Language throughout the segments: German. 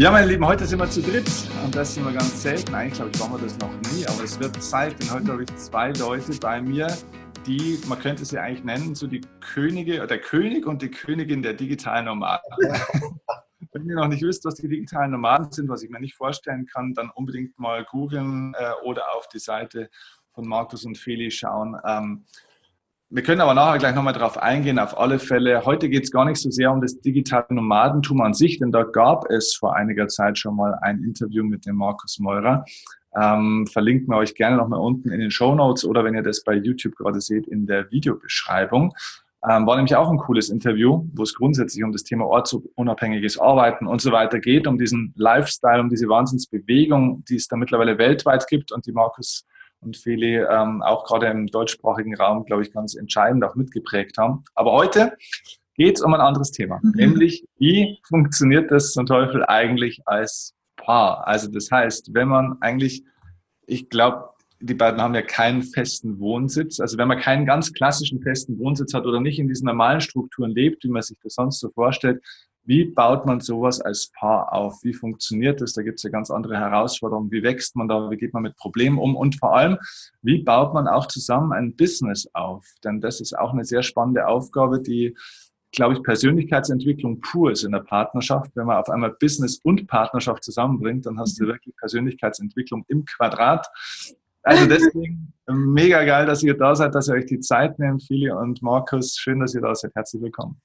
Ja, meine Lieben, heute sind wir zu dritt und das sind wir ganz selten. Eigentlich glaube ich, waren wir das noch nie, aber es wird Zeit, denn heute habe ich zwei Leute bei mir, die, man könnte sie eigentlich nennen, so die Könige, der König und die Königin der digitalen Nomaden. Wenn ihr noch nicht wisst, was die digitalen Nomaden sind, was ich mir nicht vorstellen kann, dann unbedingt mal googeln äh, oder auf die Seite von Markus und Feli schauen. Ähm, wir können aber nachher gleich nochmal drauf eingehen, auf alle Fälle. Heute geht es gar nicht so sehr um das digitale Nomadentum an sich, denn da gab es vor einiger Zeit schon mal ein Interview mit dem Markus Meurer. Ähm, verlinken wir euch gerne nochmal unten in den Show Notes oder wenn ihr das bei YouTube gerade seht, in der Videobeschreibung. Ähm, war nämlich auch ein cooles Interview, wo es grundsätzlich um das Thema ortsunabhängiges Arbeiten und so weiter geht, um diesen Lifestyle, um diese Wahnsinnsbewegung, die es da mittlerweile weltweit gibt und die Markus und Feli ähm, auch gerade im deutschsprachigen Raum, glaube ich, ganz entscheidend auch mitgeprägt haben. Aber heute geht es um ein anderes Thema, mhm. nämlich wie funktioniert das zum Teufel eigentlich als Paar? Also das heißt, wenn man eigentlich, ich glaube, die beiden haben ja keinen festen Wohnsitz. Also wenn man keinen ganz klassischen festen Wohnsitz hat oder nicht in diesen normalen Strukturen lebt, wie man sich das sonst so vorstellt, wie baut man sowas als Paar auf? Wie funktioniert das? Da gibt es ja ganz andere Herausforderungen. Wie wächst man da? Wie geht man mit Problemen um? Und vor allem, wie baut man auch zusammen ein Business auf? Denn das ist auch eine sehr spannende Aufgabe, die, glaube ich, Persönlichkeitsentwicklung pur ist in der Partnerschaft. Wenn man auf einmal Business und Partnerschaft zusammenbringt, dann hast du wirklich Persönlichkeitsentwicklung im Quadrat. Also deswegen mega geil, dass ihr da seid, dass ihr euch die Zeit nehmt, Fili und Markus. Schön, dass ihr da seid. Herzlich willkommen.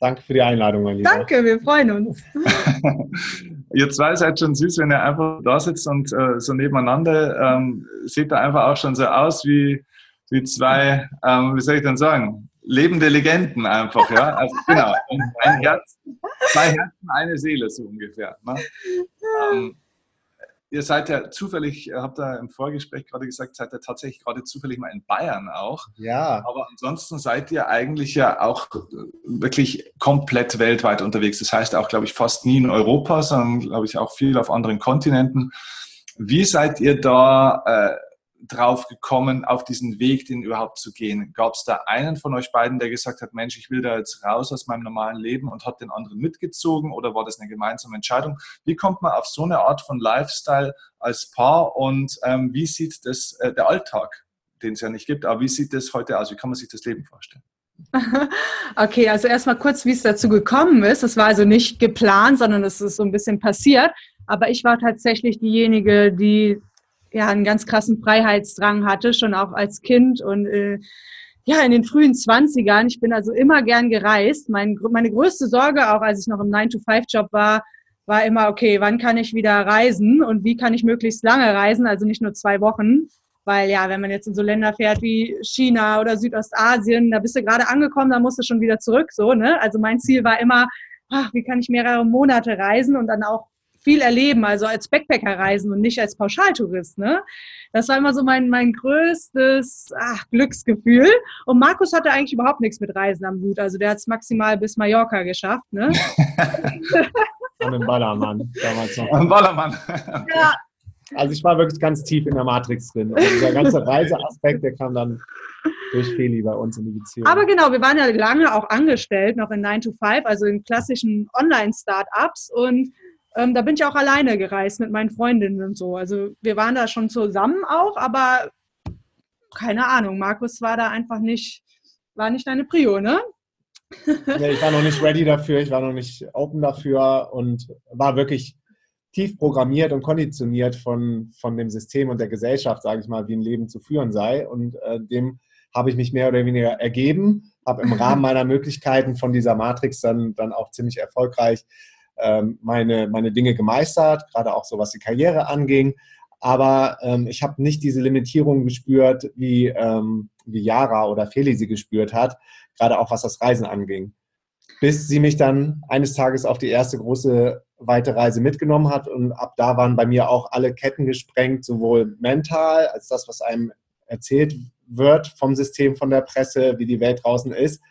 Danke für die Einladung, mein Lieber. Danke, wir freuen uns. ihr zwei seid schon süß, wenn ihr einfach da sitzt und äh, so nebeneinander. Ähm, sieht da einfach auch schon so aus wie, wie zwei, ähm, wie soll ich denn sagen, lebende Legenden einfach, ja. Also genau, ein Herz, zwei Herzen, eine Seele so ungefähr. Ne? Ähm, ihr seid ja zufällig, ihr habt da im Vorgespräch gerade gesagt, seid ihr tatsächlich gerade zufällig mal in Bayern auch. Ja. Aber ansonsten seid ihr eigentlich ja auch wirklich komplett weltweit unterwegs. Das heißt auch, glaube ich, fast nie in Europa, sondern, glaube ich, auch viel auf anderen Kontinenten. Wie seid ihr da äh, drauf gekommen, auf diesen Weg, den überhaupt zu gehen? Gab es da einen von euch beiden, der gesagt hat, Mensch, ich will da jetzt raus aus meinem normalen Leben und hat den anderen mitgezogen oder war das eine gemeinsame Entscheidung? Wie kommt man auf so eine Art von Lifestyle als Paar und ähm, wie sieht das äh, der Alltag, den es ja nicht gibt, aber wie sieht das heute aus? Wie kann man sich das Leben vorstellen? Okay, also erstmal kurz, wie es dazu gekommen ist. Das war also nicht geplant, sondern es ist so ein bisschen passiert. Aber ich war tatsächlich diejenige, die ja einen ganz krassen Freiheitsdrang hatte, schon auch als Kind und äh, ja, in den frühen Zwanzigern. Ich bin also immer gern gereist. Mein, meine größte Sorge, auch als ich noch im 9-to-5-Job war, war immer, okay, wann kann ich wieder reisen und wie kann ich möglichst lange reisen, also nicht nur zwei Wochen. Weil ja, wenn man jetzt in so Länder fährt wie China oder Südostasien, da bist du gerade angekommen, da musst du schon wieder zurück. So, ne? Also mein Ziel war immer, ach, wie kann ich mehrere Monate reisen und dann auch viel erleben, also als Backpacker reisen und nicht als Pauschaltourist. Ne? Das war immer so mein, mein größtes ach, Glücksgefühl. Und Markus hatte eigentlich überhaupt nichts mit Reisen am Hut. Also der hat es maximal bis Mallorca geschafft. Ne? Und im Ballermann damals noch. Im Ballermann. ja. Also ich war wirklich ganz tief in der Matrix drin. Also dieser ganze Reiseaspekt, der kam dann durch Feli bei uns in die Beziehung. Aber genau, wir waren ja lange auch angestellt, noch in 9 to 5, also in klassischen Online-Startups und ähm, da bin ich auch alleine gereist mit meinen Freundinnen und so. Also wir waren da schon zusammen auch, aber keine Ahnung, Markus war da einfach nicht, war nicht deine Prio, ne? nee, ich war noch nicht ready dafür, ich war noch nicht open dafür und war wirklich tief programmiert und konditioniert von, von dem System und der Gesellschaft, sage ich mal, wie ein Leben zu führen sei. Und äh, dem habe ich mich mehr oder weniger ergeben, habe im Rahmen meiner Möglichkeiten von dieser Matrix dann, dann auch ziemlich erfolgreich meine, meine Dinge gemeistert, gerade auch so was die Karriere anging. Aber ähm, ich habe nicht diese Limitierung gespürt, wie, ähm, wie Yara oder Feli sie gespürt hat, gerade auch was das Reisen anging. Bis sie mich dann eines Tages auf die erste große weite Reise mitgenommen hat und ab da waren bei mir auch alle Ketten gesprengt, sowohl mental als das, was einem erzählt wird vom System, von der Presse, wie die Welt draußen ist,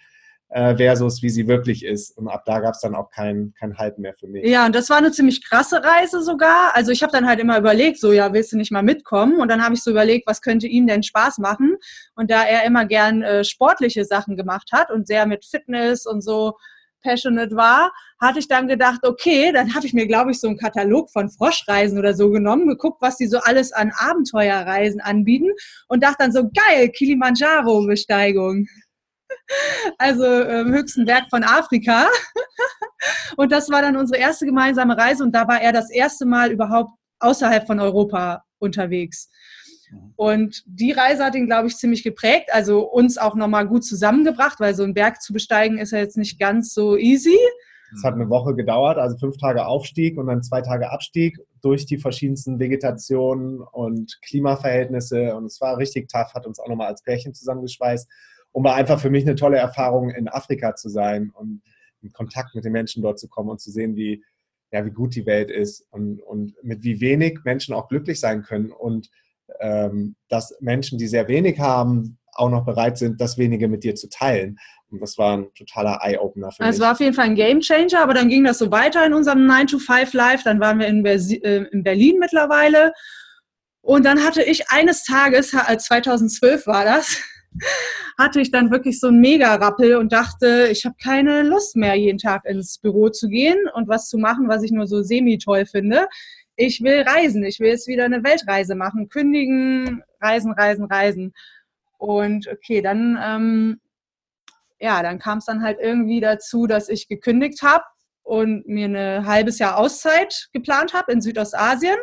äh, versus wie sie wirklich ist. Und ab da gab es dann auch kein, kein Halt mehr für mich. Ja, und das war eine ziemlich krasse Reise sogar. Also ich habe dann halt immer überlegt, so ja, willst du nicht mal mitkommen? Und dann habe ich so überlegt, was könnte ihm denn Spaß machen? Und da er immer gern äh, sportliche Sachen gemacht hat und sehr mit Fitness und so passionate war, hatte ich dann gedacht, okay, dann habe ich mir, glaube ich, so einen Katalog von Froschreisen oder so genommen, geguckt, was die so alles an Abenteuerreisen anbieten und dachte dann so, geil, Kilimanjaro-Besteigung. Also ähm, höchsten Berg von Afrika. Und das war dann unsere erste gemeinsame Reise und da war er das erste Mal überhaupt außerhalb von Europa unterwegs. Mhm. Und die Reise hat ihn, glaube ich, ziemlich geprägt, also uns auch nochmal gut zusammengebracht, weil so einen Berg zu besteigen ist ja jetzt nicht ganz so easy. Es hat eine Woche gedauert, also fünf Tage Aufstieg und dann zwei Tage Abstieg durch die verschiedensten Vegetationen und Klimaverhältnisse. Und es war richtig tough, hat uns auch nochmal als Pärchen zusammengeschweißt. Und war einfach für mich eine tolle Erfahrung, in Afrika zu sein und in Kontakt mit den Menschen dort zu kommen und zu sehen, wie, ja, wie gut die Welt ist und, und mit wie wenig Menschen auch glücklich sein können. Und ähm, dass Menschen, die sehr wenig haben, auch noch bereit sind, das wenige mit dir zu teilen. Und das war ein totaler Eye-Opener für also mich. Es war auf jeden Fall ein Game-Changer, aber dann ging das so weiter in unserem 9-to-5-Life. Dann waren wir in, äh, in Berlin mittlerweile. Und dann hatte ich eines Tages, 2012 war das, hatte ich dann wirklich so einen Mega-Rappel und dachte, ich habe keine Lust mehr, jeden Tag ins Büro zu gehen und was zu machen, was ich nur so semi-toll finde. Ich will reisen, ich will jetzt wieder eine Weltreise machen, kündigen, reisen, reisen, reisen. Und okay, dann, ähm, ja, dann kam es dann halt irgendwie dazu, dass ich gekündigt habe und mir ein halbes Jahr Auszeit geplant habe in Südostasien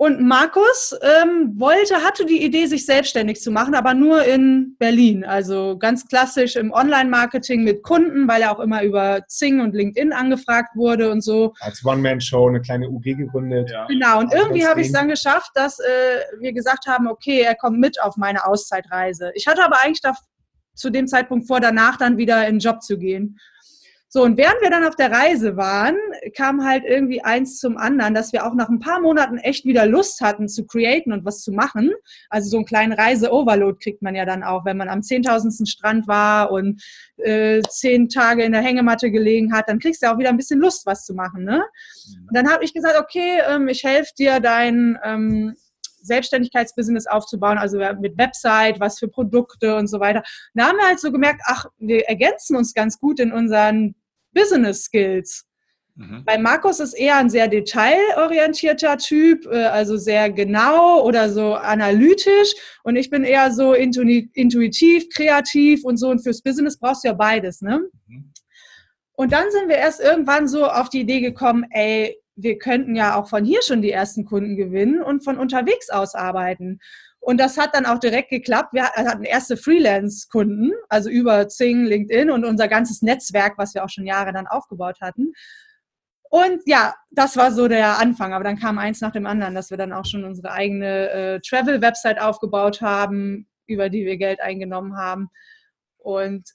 und Markus ähm, wollte, hatte die Idee, sich selbstständig zu machen, aber nur in Berlin. Also ganz klassisch im Online-Marketing mit Kunden, weil er auch immer über Zing und LinkedIn angefragt wurde und so. Als One-Man-Show eine kleine UG gegründet. Ja. Genau, und irgendwie habe ich es dann geschafft, dass äh, wir gesagt haben, okay, er kommt mit auf meine Auszeitreise. Ich hatte aber eigentlich da, zu dem Zeitpunkt vor, danach dann wieder in den Job zu gehen. So, und während wir dann auf der Reise waren, kam halt irgendwie eins zum anderen, dass wir auch nach ein paar Monaten echt wieder Lust hatten zu createn und was zu machen. Also so einen kleinen Reise-Overload kriegt man ja dann auch, wenn man am 10.000. Strand war und äh, zehn Tage in der Hängematte gelegen hat, dann kriegst du auch wieder ein bisschen Lust, was zu machen. Ne? Und dann habe ich gesagt, okay, ähm, ich helfe dir, dein... Ähm, Selbstständigkeitsbusiness aufzubauen, also mit Website, was für Produkte und so weiter. Da haben wir halt so gemerkt, ach, wir ergänzen uns ganz gut in unseren Business Skills. Mhm. Bei Markus ist eher ein sehr detailorientierter Typ, äh, also sehr genau oder so analytisch. Und ich bin eher so intuitiv, kreativ und so. Und fürs Business brauchst du ja beides, ne? Mhm. Und dann sind wir erst irgendwann so auf die Idee gekommen, ey, wir könnten ja auch von hier schon die ersten Kunden gewinnen und von unterwegs aus arbeiten. Und das hat dann auch direkt geklappt. Wir hatten erste Freelance-Kunden, also über Zing, LinkedIn und unser ganzes Netzwerk, was wir auch schon Jahre dann aufgebaut hatten. Und ja, das war so der Anfang. Aber dann kam eins nach dem anderen, dass wir dann auch schon unsere eigene äh, Travel-Website aufgebaut haben, über die wir Geld eingenommen haben. Und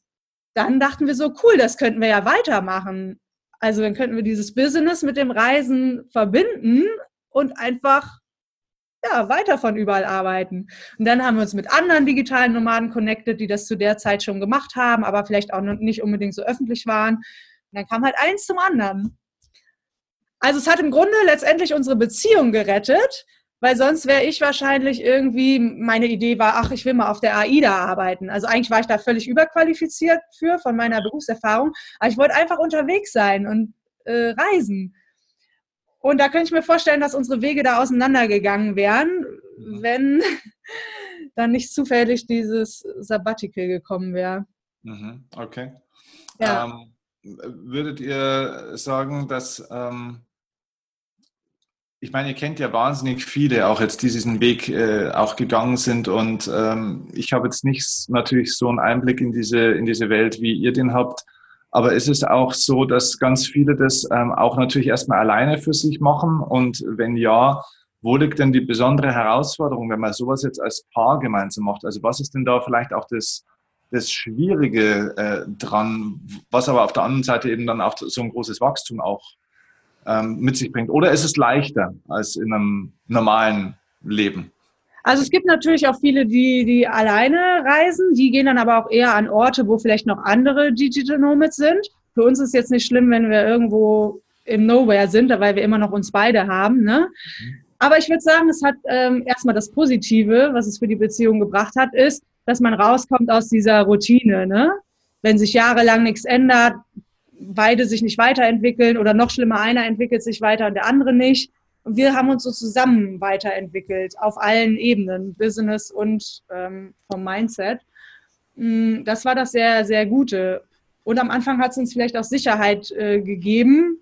dann dachten wir so, cool, das könnten wir ja weitermachen. Also dann könnten wir dieses Business mit dem Reisen verbinden und einfach ja, weiter von überall arbeiten. Und dann haben wir uns mit anderen digitalen Nomaden connected, die das zu der Zeit schon gemacht haben, aber vielleicht auch nicht unbedingt so öffentlich waren. Und dann kam halt eins zum anderen. Also es hat im Grunde letztendlich unsere Beziehung gerettet, weil sonst wäre ich wahrscheinlich irgendwie, meine Idee war, ach, ich will mal auf der AIDA arbeiten. Also eigentlich war ich da völlig überqualifiziert für von meiner Berufserfahrung, aber ich wollte einfach unterwegs sein und äh, reisen. Und da könnte ich mir vorstellen, dass unsere Wege da auseinandergegangen wären, wenn dann nicht zufällig dieses Sabbatical gekommen wäre. Mhm, okay. Ja. Ähm, würdet ihr sagen, dass ähm, ich meine, ihr kennt ja wahnsinnig viele, auch jetzt, die diesen Weg äh, auch gegangen sind. Und ähm, ich habe jetzt nicht natürlich so einen Einblick in diese, in diese Welt, wie ihr den habt. Aber ist es auch so, dass ganz viele das ähm, auch natürlich erstmal alleine für sich machen? Und wenn ja, wo liegt denn die besondere Herausforderung, wenn man sowas jetzt als Paar gemeinsam macht? Also was ist denn da vielleicht auch das, das Schwierige äh, dran, was aber auf der anderen Seite eben dann auch so ein großes Wachstum auch ähm, mit sich bringt? Oder ist es leichter als in einem normalen Leben? Also es gibt natürlich auch viele, die, die alleine reisen, die gehen dann aber auch eher an Orte, wo vielleicht noch andere Digital Nomads sind. Für uns ist jetzt nicht schlimm, wenn wir irgendwo im Nowhere sind, weil wir immer noch uns beide haben. Ne? Aber ich würde sagen, es hat ähm, erstmal das Positive, was es für die Beziehung gebracht hat, ist, dass man rauskommt aus dieser Routine. Ne? wenn sich jahrelang nichts ändert, beide sich nicht weiterentwickeln oder noch schlimmer, einer entwickelt sich weiter und der andere nicht. Und wir haben uns so zusammen weiterentwickelt auf allen Ebenen, Business und ähm, vom Mindset. Mm, das war das sehr, sehr Gute. Und am Anfang hat es uns vielleicht auch Sicherheit äh, gegeben,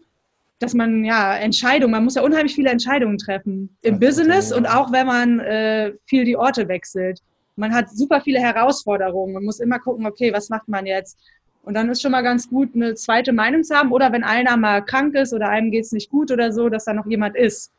dass man ja Entscheidungen, man muss ja unheimlich viele Entscheidungen treffen im das Business und auch wenn man äh, viel die Orte wechselt. Man hat super viele Herausforderungen. Man muss immer gucken, okay, was macht man jetzt? Und dann ist schon mal ganz gut, eine zweite Meinung zu haben. Oder wenn einer mal krank ist oder einem geht es nicht gut oder so, dass da noch jemand ist.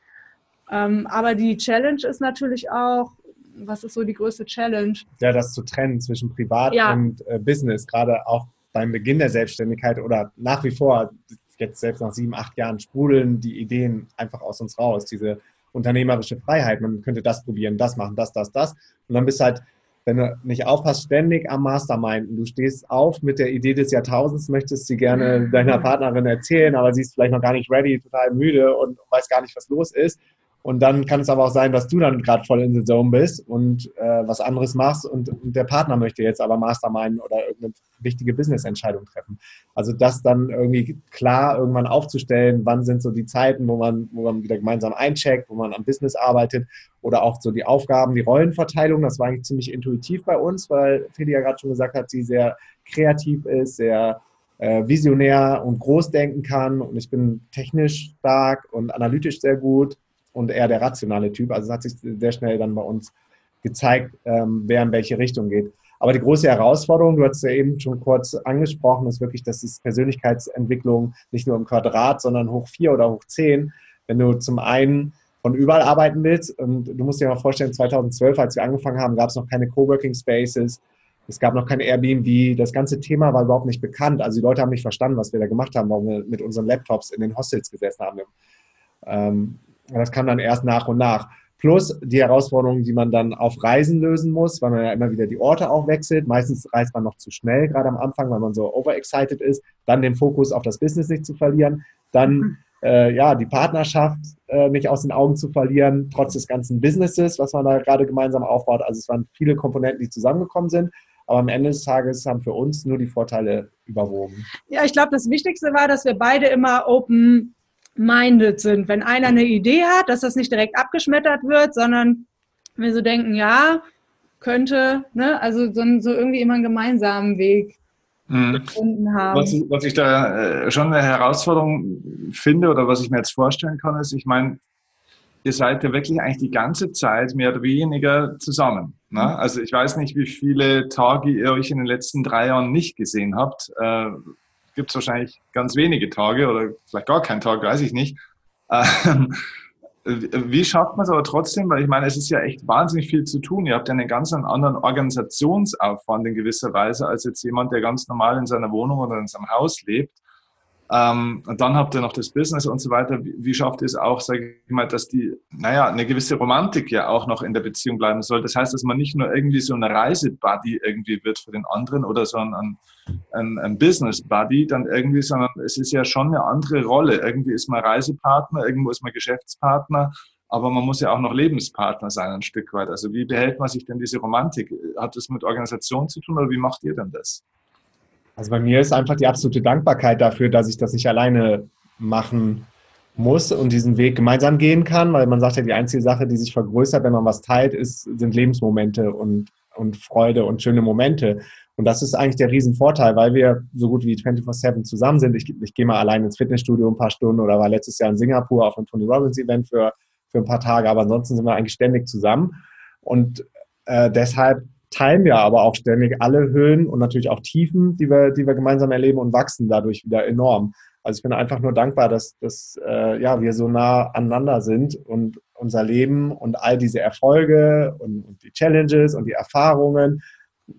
Ähm, aber die Challenge ist natürlich auch, was ist so die größte Challenge? Ja, das zu trennen zwischen Privat ja. und äh, Business, gerade auch beim Beginn der Selbstständigkeit oder nach wie vor, jetzt selbst nach sieben, acht Jahren, sprudeln die Ideen einfach aus uns raus. Diese unternehmerische Freiheit. Man könnte das probieren, das machen, das, das, das. Und dann bist du halt wenn du nicht aufpasst, ständig am Mastermind. Du stehst auf mit der Idee des Jahrtausends, möchtest sie gerne mhm. deiner Partnerin erzählen, aber sie ist vielleicht noch gar nicht ready, total müde und weiß gar nicht, was los ist. Und dann kann es aber auch sein, dass du dann gerade voll in the Zone bist und äh, was anderes machst und, und, der Partner möchte jetzt aber Mastermind oder irgendeine wichtige Business-Entscheidung treffen. Also das dann irgendwie klar irgendwann aufzustellen, wann sind so die Zeiten, wo man, wo man wieder gemeinsam eincheckt, wo man am Business arbeitet oder auch so die Aufgaben, die Rollenverteilung. Das war eigentlich ziemlich intuitiv bei uns, weil Feli ja gerade schon gesagt hat, sie sehr kreativ ist, sehr äh, visionär und groß denken kann und ich bin technisch stark und analytisch sehr gut und eher der rationale Typ. Also es hat sich sehr schnell dann bei uns gezeigt, ähm, wer in welche Richtung geht. Aber die große Herausforderung, du hast ja eben schon kurz angesprochen, ist wirklich, dass es Persönlichkeitsentwicklung nicht nur im Quadrat, sondern hoch vier oder hoch zehn. Wenn du zum einen von überall arbeiten willst, und du musst dir mal vorstellen, 2012, als wir angefangen haben, gab es noch keine Coworking Spaces, es gab noch keine Airbnb, das ganze Thema war überhaupt nicht bekannt. Also die Leute haben nicht verstanden, was wir da gemacht haben, warum wir mit unseren Laptops in den Hostels gesessen haben. Ähm, das kam dann erst nach und nach. Plus die Herausforderungen, die man dann auf Reisen lösen muss, weil man ja immer wieder die Orte auch wechselt. Meistens reist man noch zu schnell, gerade am Anfang, weil man so overexcited ist. Dann den Fokus auf das Business nicht zu verlieren. Dann mhm. äh, ja, die Partnerschaft äh, nicht aus den Augen zu verlieren, trotz des ganzen Businesses, was man da gerade gemeinsam aufbaut. Also es waren viele Komponenten, die zusammengekommen sind. Aber am Ende des Tages haben für uns nur die Vorteile überwogen. Ja, ich glaube, das Wichtigste war, dass wir beide immer open minded sind. Wenn einer eine Idee hat, dass das nicht direkt abgeschmettert wird, sondern wir so denken, ja, könnte, ne, also so, so irgendwie immer einen gemeinsamen Weg mhm. gefunden haben. Was ich, was ich da äh, schon eine Herausforderung finde oder was ich mir jetzt vorstellen kann, ist, ich meine, ihr seid ja wirklich eigentlich die ganze Zeit mehr oder weniger zusammen. Ne? Mhm. Also ich weiß nicht, wie viele Tage ihr euch in den letzten drei Jahren nicht gesehen habt. Äh, gibt es wahrscheinlich ganz wenige Tage oder vielleicht gar keinen Tag, weiß ich nicht. Ähm, wie schafft man es aber trotzdem? Weil ich meine, es ist ja echt wahnsinnig viel zu tun. Ihr habt ja einen ganz anderen Organisationsaufwand in gewisser Weise als jetzt jemand, der ganz normal in seiner Wohnung oder in seinem Haus lebt. Ähm, und dann habt ihr noch das Business und so weiter. Wie, wie schafft ihr es auch, sage ich mal, dass die, naja, eine gewisse Romantik ja auch noch in der Beziehung bleiben soll? Das heißt, dass man nicht nur irgendwie so ein Reisebuddy irgendwie wird für den anderen oder so ein, ein, ein Business-Buddy dann irgendwie, sondern es ist ja schon eine andere Rolle. Irgendwie ist man Reisepartner, irgendwo ist man Geschäftspartner aber man muss ja auch noch Lebenspartner sein ein Stück weit. Also wie behält man sich denn diese Romantik? Hat das mit Organisation zu tun oder wie macht ihr denn das? Also bei mir ist einfach die absolute Dankbarkeit dafür, dass ich das nicht alleine machen muss und diesen Weg gemeinsam gehen kann, weil man sagt ja, die einzige Sache, die sich vergrößert, wenn man was teilt, ist, sind Lebensmomente und, und Freude und schöne Momente. Und das ist eigentlich der Riesenvorteil, weil wir so gut wie 24-7 zusammen sind. Ich, ich gehe mal allein ins Fitnessstudio ein paar Stunden oder war letztes Jahr in Singapur auf einem Tony Robbins Event für, für ein paar Tage, aber ansonsten sind wir eigentlich ständig zusammen. Und äh, deshalb teilen wir aber auch ständig alle Höhen und natürlich auch Tiefen, die wir, die wir gemeinsam erleben und wachsen dadurch wieder enorm. Also ich bin einfach nur dankbar, dass, dass äh, ja, wir so nah aneinander sind und unser Leben und all diese Erfolge und, und die Challenges und die Erfahrungen,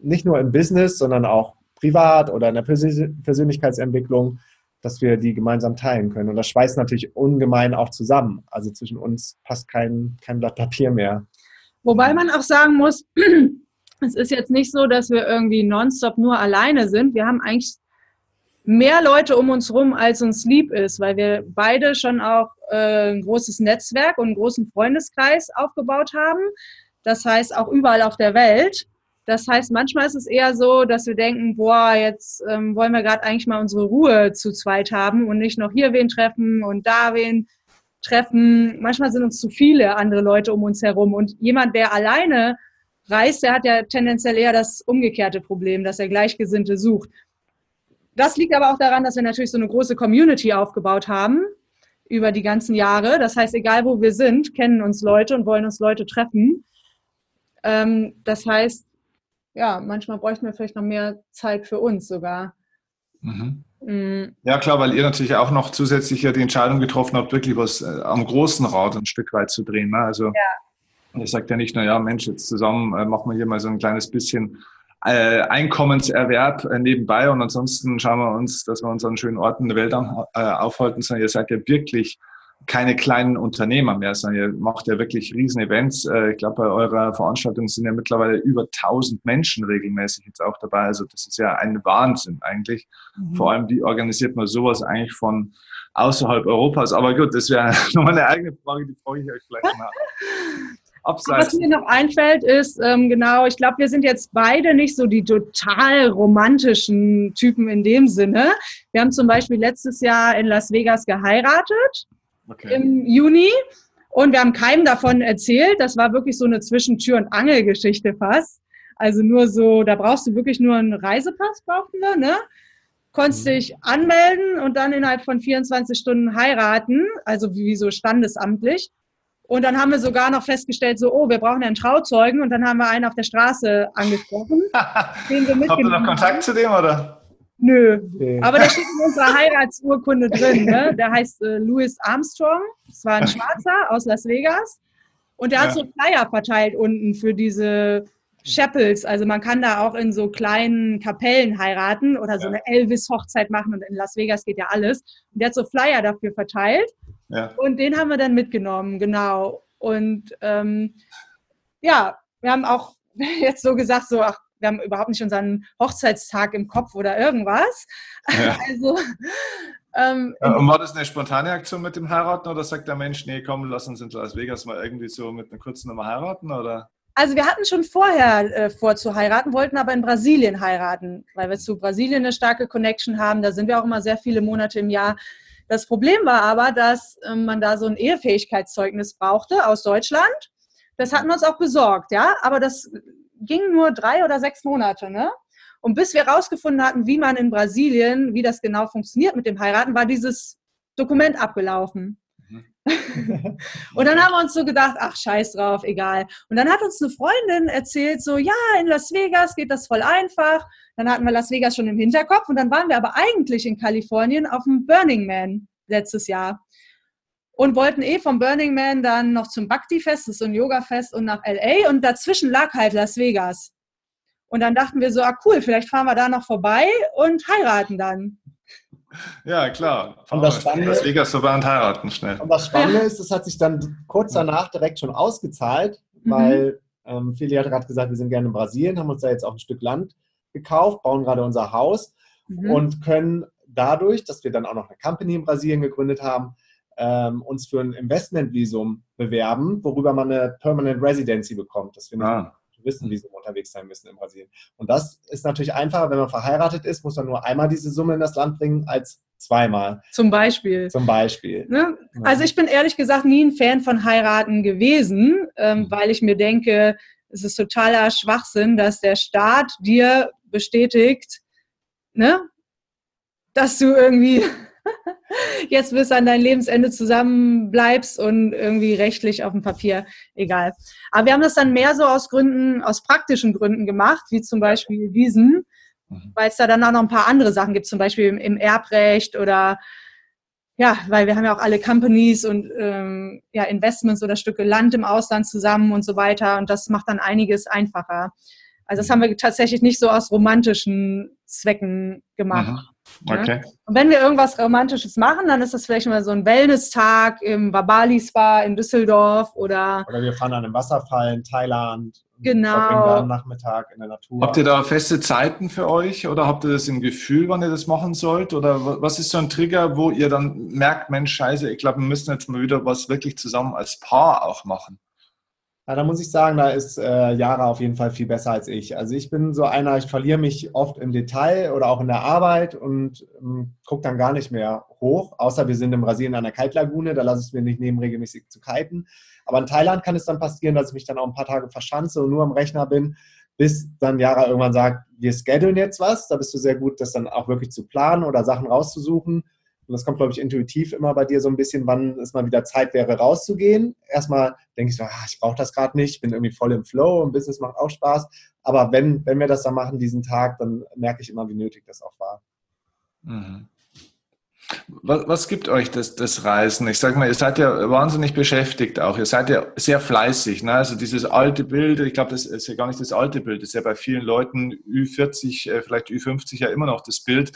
nicht nur im Business, sondern auch privat oder in der Persönlichkeitsentwicklung, dass wir die gemeinsam teilen können. Und das schweißt natürlich ungemein auch zusammen. Also zwischen uns passt kein, kein Blatt Papier mehr. Wobei man auch sagen muss, es ist jetzt nicht so, dass wir irgendwie nonstop nur alleine sind. Wir haben eigentlich mehr Leute um uns rum, als uns lieb ist, weil wir beide schon auch äh, ein großes Netzwerk und einen großen Freundeskreis aufgebaut haben. Das heißt auch überall auf der Welt. Das heißt, manchmal ist es eher so, dass wir denken, boah, jetzt ähm, wollen wir gerade eigentlich mal unsere Ruhe zu zweit haben und nicht noch hier wen treffen und da wen treffen. Manchmal sind uns zu viele andere Leute um uns herum. Und jemand, der alleine reist, der hat ja tendenziell eher das umgekehrte Problem, dass er Gleichgesinnte sucht. Das liegt aber auch daran, dass wir natürlich so eine große Community aufgebaut haben über die ganzen Jahre. Das heißt, egal wo wir sind, kennen uns Leute und wollen uns Leute treffen. Ähm, das heißt, ja, manchmal bräuchten wir vielleicht noch mehr Zeit für uns sogar. Mhm. Mhm. Ja, klar, weil ihr natürlich auch noch zusätzlich ja die Entscheidung getroffen habt, wirklich was äh, am großen Rad ein Stück weit zu drehen. Ne? Also ja. Ihr sagt ja nicht, naja, Mensch, jetzt zusammen äh, machen wir hier mal so ein kleines bisschen äh, Einkommenserwerb äh, nebenbei und ansonsten schauen wir uns, dass wir uns an schönen Orten der Welt an, äh, aufhalten, sondern ihr seid ja wirklich keine kleinen Unternehmer mehr, sondern ihr macht ja wirklich riesen Events. Äh, ich glaube, bei eurer Veranstaltung sind ja mittlerweile über 1000 Menschen regelmäßig jetzt auch dabei. Also das ist ja ein Wahnsinn eigentlich. Mhm. Vor allem, wie organisiert man sowas eigentlich von außerhalb Europas? Aber gut, das wäre nochmal eine eigene Frage, die frage ich euch vielleicht mal. Abseits. Was mir noch einfällt, ist, ähm, genau, ich glaube, wir sind jetzt beide nicht so die total romantischen Typen in dem Sinne. Wir haben zum Beispiel letztes Jahr in Las Vegas geheiratet okay. im Juni. Und wir haben keinem davon erzählt. Das war wirklich so eine Zwischentür- und Angelgeschichte fast. Also nur so, da brauchst du wirklich nur einen Reisepass, brauchten wir, ne? Konntest mhm. dich anmelden und dann innerhalb von 24 Stunden heiraten, also wie so standesamtlich. Und dann haben wir sogar noch festgestellt, so, oh, wir brauchen einen Trauzeugen. Und dann haben wir einen auf der Straße angesprochen. den wir Habt ihr noch Kontakt zu dem, oder? Nö, okay. aber der steht in unserer Heiratsurkunde drin. Ne? Der heißt äh, Louis Armstrong. Das war ein Schwarzer aus Las Vegas. Und der ja. hat so Flyer verteilt unten für diese Chapels. Also man kann da auch in so kleinen Kapellen heiraten oder so ja. eine Elvis-Hochzeit machen. Und in Las Vegas geht ja alles. Und der hat so Flyer dafür verteilt. Ja. Und den haben wir dann mitgenommen, genau. Und ähm, ja, wir haben auch jetzt so gesagt, so, ach, wir haben überhaupt nicht unseren Hochzeitstag im Kopf oder irgendwas. Ja. Also, ähm, und war das eine spontane Aktion mit dem Heiraten oder sagt der Mensch, nee, komm, lass uns in Las Vegas mal irgendwie so mit einer kurzen Nummer heiraten? Oder? Also wir hatten schon vorher äh, vor zu heiraten, wollten aber in Brasilien heiraten, weil wir zu Brasilien eine starke Connection haben. Da sind wir auch immer sehr viele Monate im Jahr. Das Problem war aber, dass äh, man da so ein Ehefähigkeitszeugnis brauchte aus Deutschland. Das hatten wir uns auch besorgt, ja, aber das ging nur drei oder sechs Monate, ne? Und bis wir herausgefunden hatten, wie man in Brasilien, wie das genau funktioniert mit dem Heiraten, war dieses Dokument abgelaufen. Und dann haben wir uns so gedacht, ach scheiß drauf, egal. Und dann hat uns eine Freundin erzählt, so ja, in Las Vegas geht das voll einfach. Dann hatten wir Las Vegas schon im Hinterkopf und dann waren wir aber eigentlich in Kalifornien auf dem Burning Man letztes Jahr und wollten eh vom Burning Man dann noch zum Bhakti-Fest, das ist so ein Yoga-Fest, und nach LA und dazwischen lag halt Las Vegas. Und dann dachten wir so, ah cool, vielleicht fahren wir da noch vorbei und heiraten dann. Ja, klar. und das Spannende, Las Vegas vorbei und heiraten schnell. Und das Spannende ist, das hat sich dann kurz danach direkt schon ausgezahlt, mhm. weil ähm, Feli hat gerade gesagt, wir sind gerne in Brasilien, haben uns da jetzt auch ein Stück Land gekauft, bauen gerade unser Haus mhm. und können dadurch, dass wir dann auch noch eine Company in Brasilien gegründet haben, ähm, uns für ein Investmentvisum bewerben, worüber man eine Permanent Residency bekommt, dass wir nicht ah. Touristenvisum unterwegs sein müssen in Brasilien. Und das ist natürlich einfacher, wenn man verheiratet ist, muss man nur einmal diese Summe in das Land bringen, als zweimal. Zum Beispiel. Zum Beispiel. Ne? Also ich bin ehrlich gesagt nie ein Fan von heiraten gewesen, ähm, mhm. weil ich mir denke, es ist totaler Schwachsinn, dass der Staat dir bestätigt, ne, dass du irgendwie jetzt bis an dein Lebensende zusammen bleibst und irgendwie rechtlich auf dem Papier egal. Aber wir haben das dann mehr so aus Gründen, aus praktischen Gründen gemacht, wie zum Beispiel diesen, mhm. weil es da dann auch noch ein paar andere Sachen gibt, zum Beispiel im, im Erbrecht oder ja, weil wir haben ja auch alle Companies und ähm, ja, Investments oder Stücke Land im Ausland zusammen und so weiter und das macht dann einiges einfacher. Also das haben wir tatsächlich nicht so aus romantischen Zwecken gemacht. Mhm. Okay. Ja? Und wenn wir irgendwas Romantisches machen, dann ist das vielleicht mal so ein Wellness-Tag im Babali Spa in Düsseldorf oder. Oder wir fahren an einem Wasserfall in Thailand. Genau. am Nachmittag in der Natur. Habt ihr da feste Zeiten für euch oder habt ihr das im Gefühl, wann ihr das machen sollt? Oder was ist so ein Trigger, wo ihr dann merkt, Mensch, scheiße, ich glaube, wir müssen jetzt mal wieder was wirklich zusammen als Paar auch machen? Ja, da muss ich sagen, da ist äh, Jara auf jeden Fall viel besser als ich. Also ich bin so einer, ich verliere mich oft im Detail oder auch in der Arbeit und ähm, gucke dann gar nicht mehr hoch, außer wir sind in Brasilien an der Kaltlagune, da lasse ich es mir nicht nehmen, regelmäßig zu kiten. Aber in Thailand kann es dann passieren, dass ich mich dann auch ein paar Tage verschanze und nur am Rechner bin, bis dann Jara irgendwann sagt, wir schedulen jetzt was. Da bist du sehr gut, das dann auch wirklich zu planen oder Sachen rauszusuchen. Und das kommt, glaube ich, intuitiv immer bei dir so ein bisschen, wann es mal wieder Zeit wäre, rauszugehen. Erstmal denke ich so, ah, ich brauche das gerade nicht, ich bin irgendwie voll im Flow und Business macht auch Spaß. Aber wenn, wenn wir das dann machen, diesen Tag, dann merke ich immer, wie nötig das auch war. Mhm. Was, was, gibt euch das, das Reisen? Ich sage mal, ihr seid ja wahnsinnig beschäftigt auch. Ihr seid ja sehr fleißig. Ne? Also dieses alte Bild, ich glaube, das ist ja gar nicht das alte Bild, das ist ja bei vielen Leuten Ü40, äh, vielleicht Ü50 ja immer noch das Bild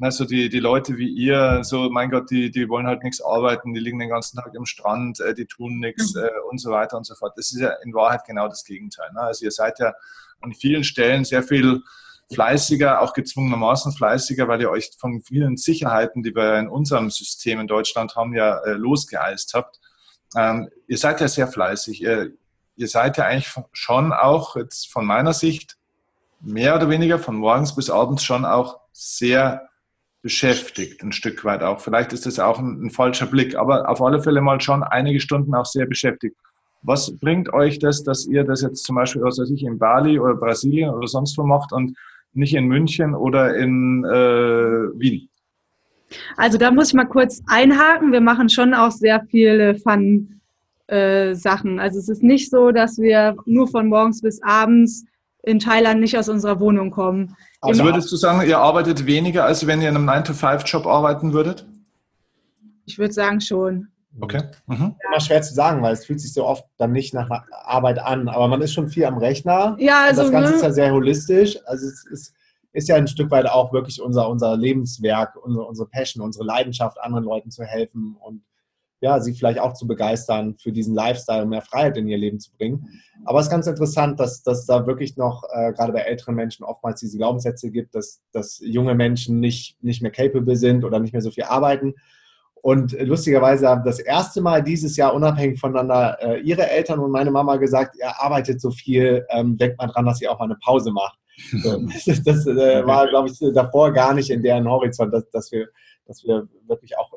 also die, die Leute wie ihr, so mein Gott, die, die wollen halt nichts arbeiten, die liegen den ganzen Tag im Strand, äh, die tun nichts mhm. äh, und so weiter und so fort. Das ist ja in Wahrheit genau das Gegenteil. Ne? Also ihr seid ja an vielen Stellen sehr viel fleißiger, auch gezwungenermaßen fleißiger, weil ihr euch von vielen Sicherheiten, die wir in unserem System in Deutschland haben, ja äh, losgeeist habt. Ähm, ihr seid ja sehr fleißig. Ihr, ihr seid ja eigentlich schon auch jetzt von meiner Sicht mehr oder weniger von morgens bis abends schon auch sehr beschäftigt, ein Stück weit auch. Vielleicht ist das auch ein, ein, falscher Blick, aber auf alle Fälle mal schon einige Stunden auch sehr beschäftigt. Was bringt euch das, dass ihr das jetzt zum Beispiel, was weiß ich, in Bali oder Brasilien oder sonst wo macht und nicht in München oder in äh, Wien? Also da muss ich mal kurz einhaken. Wir machen schon auch sehr viele Fun-Sachen. Äh, also es ist nicht so, dass wir nur von morgens bis abends in Thailand nicht aus unserer Wohnung kommen. Also würdest du sagen, ihr arbeitet weniger, als wenn ihr in einem 9-to-5-Job arbeiten würdet? Ich würde sagen schon. Okay. Mhm. Immer schwer zu sagen, weil es fühlt sich so oft dann nicht nach Arbeit an. Aber man ist schon viel am Rechner. Ja, also. das Ganze ne? ist ja sehr holistisch. Also es ist, ist, ja ein Stück weit auch wirklich unser, unser Lebenswerk, unsere, unsere Passion, unsere Leidenschaft, anderen Leuten zu helfen und ja, sie vielleicht auch zu begeistern, für diesen Lifestyle mehr Freiheit in ihr Leben zu bringen. Aber es ist ganz interessant, dass, dass da wirklich noch, äh, gerade bei älteren Menschen, oftmals diese Glaubenssätze gibt, dass, dass junge Menschen nicht, nicht mehr capable sind oder nicht mehr so viel arbeiten. Und lustigerweise haben das erste Mal dieses Jahr unabhängig voneinander äh, ihre Eltern und meine Mama gesagt, ihr arbeitet so viel, ähm, denkt mal dran, dass ihr auch mal eine Pause macht. Das, das äh, war, glaube ich, davor gar nicht in deren Horizont, dass, dass, wir, dass wir wirklich auch äh,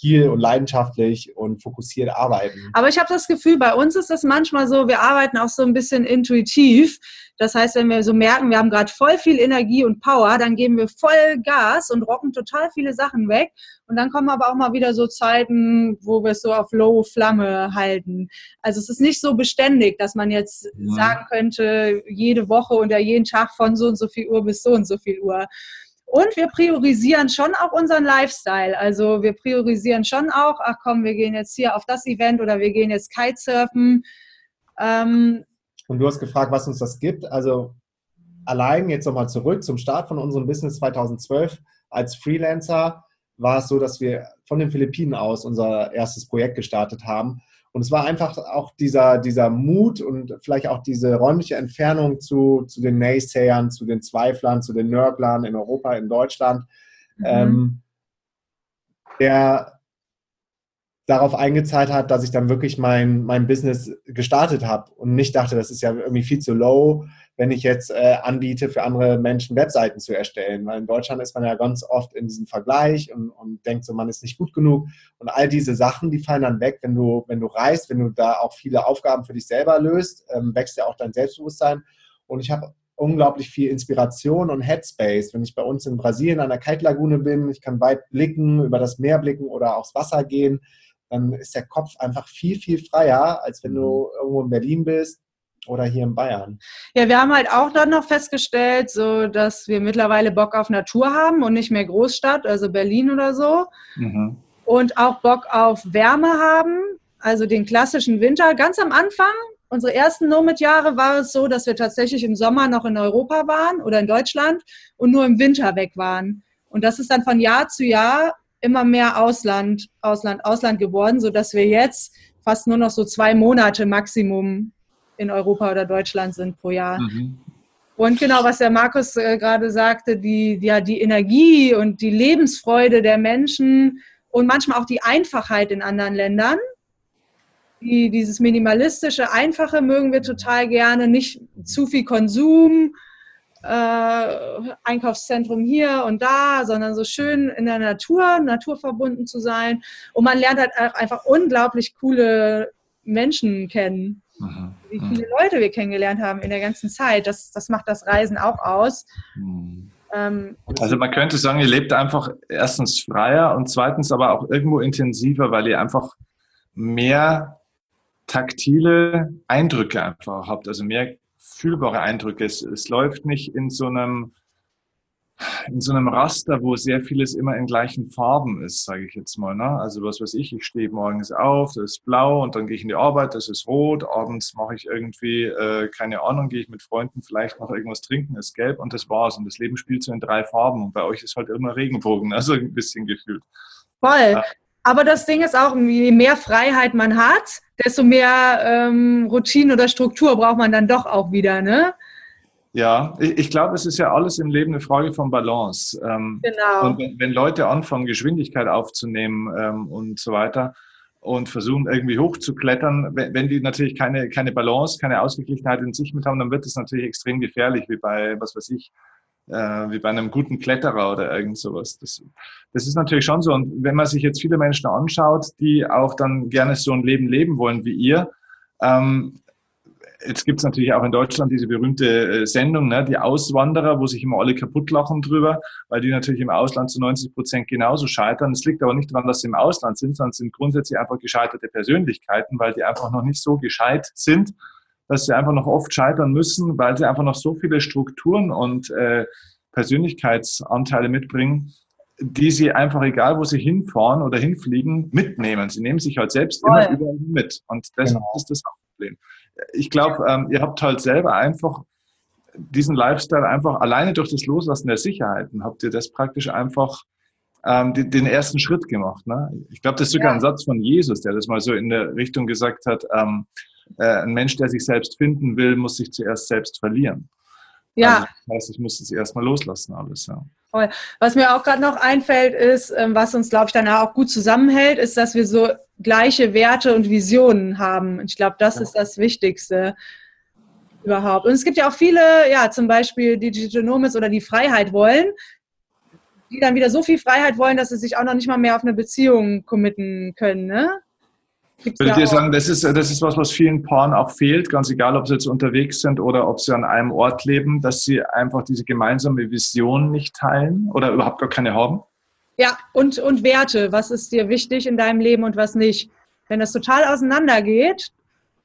viel und leidenschaftlich und fokussiert arbeiten. Aber ich habe das Gefühl, bei uns ist das manchmal so, wir arbeiten auch so ein bisschen intuitiv. Das heißt, wenn wir so merken, wir haben gerade voll viel Energie und Power, dann geben wir voll Gas und rocken total viele Sachen weg. Und dann kommen aber auch mal wieder so Zeiten, wo wir es so auf Low Flamme halten. Also es ist nicht so beständig, dass man jetzt ja. sagen könnte, jede Woche oder jeden Tag von so und so viel Uhr bis so und so viel Uhr. Und wir priorisieren schon auch unseren Lifestyle. Also wir priorisieren schon auch, ach komm, wir gehen jetzt hier auf das Event oder wir gehen jetzt Kitesurfen. Ähm, und du hast gefragt, was uns das gibt. Also allein jetzt nochmal zurück zum Start von unserem Business 2012 als Freelancer war es so, dass wir von den Philippinen aus unser erstes Projekt gestartet haben und es war einfach auch dieser, dieser Mut und vielleicht auch diese räumliche Entfernung zu, zu den Naysayern, zu den Zweiflern, zu den Nörglern in Europa, in Deutschland, mhm. ähm, der darauf eingezahlt hat, dass ich dann wirklich mein, mein Business gestartet habe und nicht dachte, das ist ja irgendwie viel zu low, wenn ich jetzt äh, anbiete, für andere Menschen Webseiten zu erstellen. Weil in Deutschland ist man ja ganz oft in diesem Vergleich und, und denkt so, man ist nicht gut genug. Und all diese Sachen, die fallen dann weg, wenn du, wenn du reist, wenn du da auch viele Aufgaben für dich selber löst, ähm, wächst ja auch dein Selbstbewusstsein. Und ich habe unglaublich viel Inspiration und Headspace. Wenn ich bei uns in Brasilien an der Kite-Lagune bin, ich kann weit blicken, über das Meer blicken oder aufs Wasser gehen, dann ist der Kopf einfach viel, viel freier, als wenn du mhm. irgendwo in Berlin bist oder hier in Bayern? Ja, wir haben halt auch dann noch festgestellt, so dass wir mittlerweile Bock auf Natur haben und nicht mehr Großstadt, also Berlin oder so. Mhm. Und auch Bock auf Wärme haben, also den klassischen Winter. Ganz am Anfang, unsere ersten Nomad-Jahre, war es so, dass wir tatsächlich im Sommer noch in Europa waren oder in Deutschland und nur im Winter weg waren. Und das ist dann von Jahr zu Jahr immer mehr Ausland, Ausland, Ausland geworden, sodass wir jetzt fast nur noch so zwei Monate Maximum in Europa oder Deutschland sind pro Jahr. Mhm. Und genau, was der Markus äh, gerade sagte, die, ja, die Energie und die Lebensfreude der Menschen und manchmal auch die Einfachheit in anderen Ländern, die, dieses minimalistische, einfache mögen wir total gerne, nicht zu viel Konsum, äh, Einkaufszentrum hier und da, sondern so schön in der Natur, naturverbunden zu sein. Und man lernt halt auch einfach unglaublich coole Menschen kennen. Mhm. Wie viele Leute wir kennengelernt haben in der ganzen Zeit. Das, das macht das Reisen auch aus. Mhm. Ähm, also man könnte sagen, ihr lebt einfach erstens freier und zweitens aber auch irgendwo intensiver, weil ihr einfach mehr taktile Eindrücke einfach habt, also mehr fühlbare Eindrücke. Es, es läuft nicht in so einem in so einem Raster, wo sehr vieles immer in gleichen Farben ist, sage ich jetzt mal. Ne? Also was weiß ich, ich stehe morgens auf, das ist blau und dann gehe ich in die Arbeit, das ist rot. Abends mache ich irgendwie, äh, keine Ahnung, gehe ich mit Freunden vielleicht noch irgendwas trinken, das ist gelb und das war's. Und das Leben spielt so in drei Farben und bei euch ist halt immer Regenbogen, also ein bisschen gefühlt. Voll. Ja. Aber das Ding ist auch, je mehr Freiheit man hat, desto mehr ähm, Routine oder Struktur braucht man dann doch auch wieder, ne? Ja, ich, ich glaube, es ist ja alles im Leben eine Frage von Balance. Ähm, genau. Und wenn, wenn, Leute anfangen, Geschwindigkeit aufzunehmen ähm, und so weiter und versuchen irgendwie hochzuklettern, wenn, wenn die natürlich keine, keine Balance, keine Ausgeglichenheit in sich mit haben, dann wird es natürlich extrem gefährlich, wie bei, was weiß ich, äh, wie bei einem guten Kletterer oder irgend sowas. Das, das ist natürlich schon so. Und wenn man sich jetzt viele Menschen anschaut, die auch dann gerne so ein Leben leben wollen wie ihr, ähm, jetzt gibt es natürlich auch in Deutschland diese berühmte äh, Sendung, ne, die Auswanderer, wo sich immer alle kaputt lachen drüber, weil die natürlich im Ausland zu 90 Prozent genauso scheitern. Es liegt aber nicht daran, dass sie im Ausland sind, sondern sind grundsätzlich einfach gescheiterte Persönlichkeiten, weil die einfach noch nicht so gescheit sind, dass sie einfach noch oft scheitern müssen, weil sie einfach noch so viele Strukturen und äh, Persönlichkeitsanteile mitbringen, die sie einfach, egal wo sie hinfahren oder hinfliegen, mitnehmen. Sie nehmen sich halt selbst Voll. immer überall mit. Und das genau. ist das Problem. Ich glaube, ähm, ihr habt halt selber einfach diesen Lifestyle einfach alleine durch das Loslassen der Sicherheiten, habt ihr das praktisch einfach ähm, die, den ersten Schritt gemacht. Ne? Ich glaube, das ist sogar ja. ein Satz von Jesus, der das mal so in der Richtung gesagt hat, ähm, äh, ein Mensch, der sich selbst finden will, muss sich zuerst selbst verlieren. Ja. Also, das heißt, ich muss es erstmal loslassen, alles, ja. Was mir auch gerade noch einfällt, ist, ähm, was uns, glaube ich, danach auch gut zusammenhält, ist, dass wir so gleiche Werte und Visionen haben. Ich glaube, das ja. ist das Wichtigste überhaupt. Und es gibt ja auch viele, ja, zum Beispiel die Digital Nomads oder die Freiheit wollen, die dann wieder so viel Freiheit wollen, dass sie sich auch noch nicht mal mehr auf eine Beziehung committen können. Ne? Gibt's Würdet ihr sagen, das ist, das ist was, was vielen Paaren auch fehlt, ganz egal, ob sie jetzt unterwegs sind oder ob sie an einem Ort leben, dass sie einfach diese gemeinsame Vision nicht teilen oder überhaupt gar keine haben? Ja, und, und Werte. Was ist dir wichtig in deinem Leben und was nicht? Wenn das total auseinandergeht,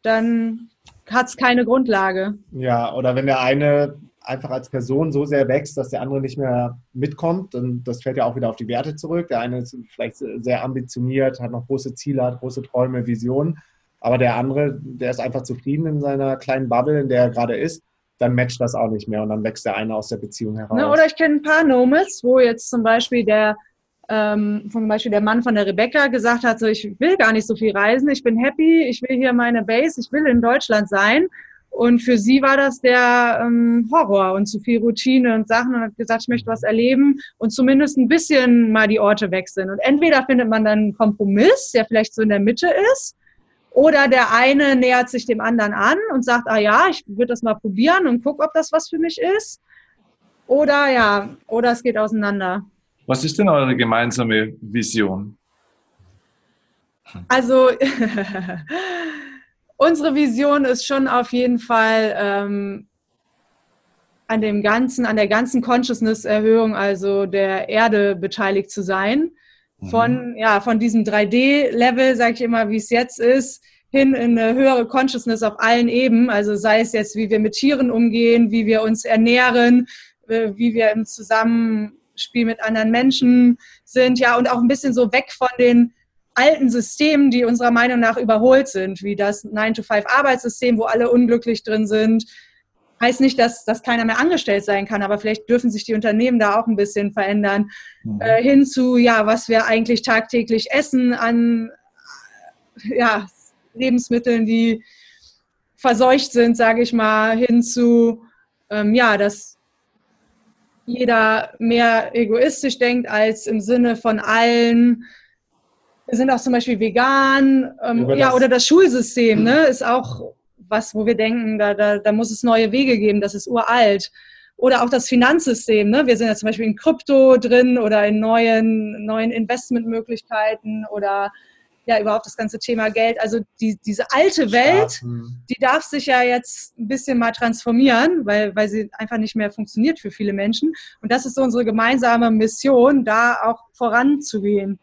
dann hat es keine Grundlage. Ja, oder wenn der eine einfach als Person so sehr wächst, dass der andere nicht mehr mitkommt. Und das fällt ja auch wieder auf die Werte zurück. Der eine ist vielleicht sehr ambitioniert, hat noch große Ziele, hat große Träume, Visionen. Aber der andere, der ist einfach zufrieden in seiner kleinen Bubble, in der er gerade ist. Dann matcht das auch nicht mehr und dann wächst der eine aus der Beziehung heraus. Ne, oder ich kenne ein paar Nomads, wo jetzt zum Beispiel der ähm, zum Beispiel der Mann von der Rebecca gesagt hat, so ich will gar nicht so viel reisen, ich bin happy, ich will hier meine Base, ich will in Deutschland sein und für sie war das der ähm, Horror und zu viel Routine und Sachen und hat gesagt, ich möchte was erleben und zumindest ein bisschen mal die Orte wechseln. Und entweder findet man dann einen Kompromiss, der vielleicht so in der Mitte ist, oder der eine nähert sich dem anderen an und sagt, ah ja, ich würde das mal probieren und guck, ob das was für mich ist. Oder ja, oder es geht auseinander. Was ist denn eure gemeinsame Vision? Also unsere Vision ist schon auf jeden Fall ähm, an dem ganzen, an der ganzen Consciousness-Erhöhung, also der Erde beteiligt zu sein. Mhm. Von, ja, von diesem 3D-Level, sage ich immer, wie es jetzt ist, hin in eine höhere Consciousness auf allen Ebenen. Also sei es jetzt, wie wir mit Tieren umgehen, wie wir uns ernähren, äh, wie wir im Zusammenspiel mit anderen Menschen sind, ja, und auch ein bisschen so weg von den alten Systemen, die unserer Meinung nach überholt sind, wie das 9-to-5-Arbeitssystem, wo alle unglücklich drin sind. Heißt nicht, dass, dass keiner mehr angestellt sein kann, aber vielleicht dürfen sich die Unternehmen da auch ein bisschen verändern. Mhm. Äh, hin zu, ja, was wir eigentlich tagtäglich essen an ja, Lebensmitteln, die verseucht sind, sage ich mal, hin zu, ähm, ja, dass jeder mehr egoistisch denkt als im Sinne von allen Wir sind auch zum Beispiel vegan, ähm, ja, oder das Schulsystem, ne, ist auch was, wo wir denken, da, da, da muss es neue Wege geben, das ist uralt. Oder auch das Finanzsystem, ne? Wir sind ja zum Beispiel in Krypto drin oder in neuen, neuen Investmentmöglichkeiten oder ja überhaupt das ganze Thema Geld. Also die, diese alte Welt, Staaten. die darf sich ja jetzt ein bisschen mal transformieren, weil, weil sie einfach nicht mehr funktioniert für viele Menschen. Und das ist so unsere gemeinsame Mission, da auch voranzugehen.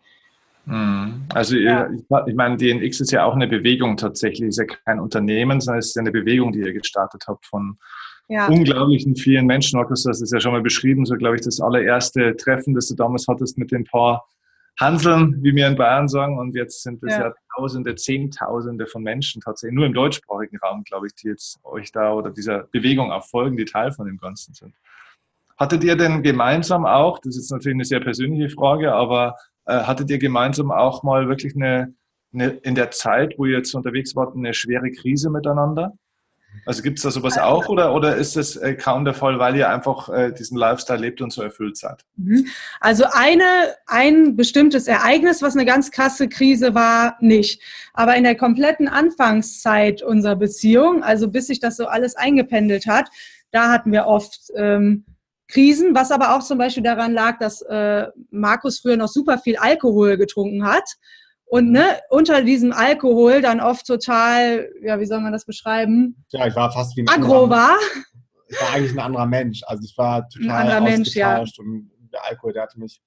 Hm. Also ja. ich, ich meine, DNX ist ja auch eine Bewegung tatsächlich, ist ja kein Unternehmen, sondern es ist ja eine Bewegung, die ihr gestartet habt von ja. unglaublichen vielen Menschen. Markus, das ist ja schon mal beschrieben, so glaube ich das allererste Treffen, das du damals hattest mit den paar Hanseln, wie wir in Bayern sagen. Und jetzt sind es ja. ja. Tausende, Zehntausende von Menschen tatsächlich, nur im deutschsprachigen Raum, glaube ich, die jetzt euch da oder dieser Bewegung auch folgen, die Teil von dem Ganzen sind. Hattet ihr denn gemeinsam auch, das ist natürlich eine sehr persönliche Frage, aber äh, hattet ihr gemeinsam auch mal wirklich eine, eine, in der Zeit, wo ihr jetzt unterwegs wart, eine schwere Krise miteinander? Also gibt es da sowas auch oder, oder ist das äh, kaum der Fall, weil ihr einfach äh, diesen Lifestyle lebt und so erfüllt seid? Mhm. Also eine, ein bestimmtes Ereignis, was eine ganz krasse Krise war, nicht. Aber in der kompletten Anfangszeit unserer Beziehung, also bis sich das so alles eingependelt hat, da hatten wir oft ähm, Krisen, was aber auch zum Beispiel daran lag, dass äh, Markus früher noch super viel Alkohol getrunken hat und ne, unter diesem Alkohol dann oft total, ja, wie soll man das beschreiben? Ja, ich war fast wie ein Agro anderer, war. Ich war eigentlich ein anderer Mensch. Also ich war total ein anderer Mensch, ja. Und der Alkohol, der hatte mich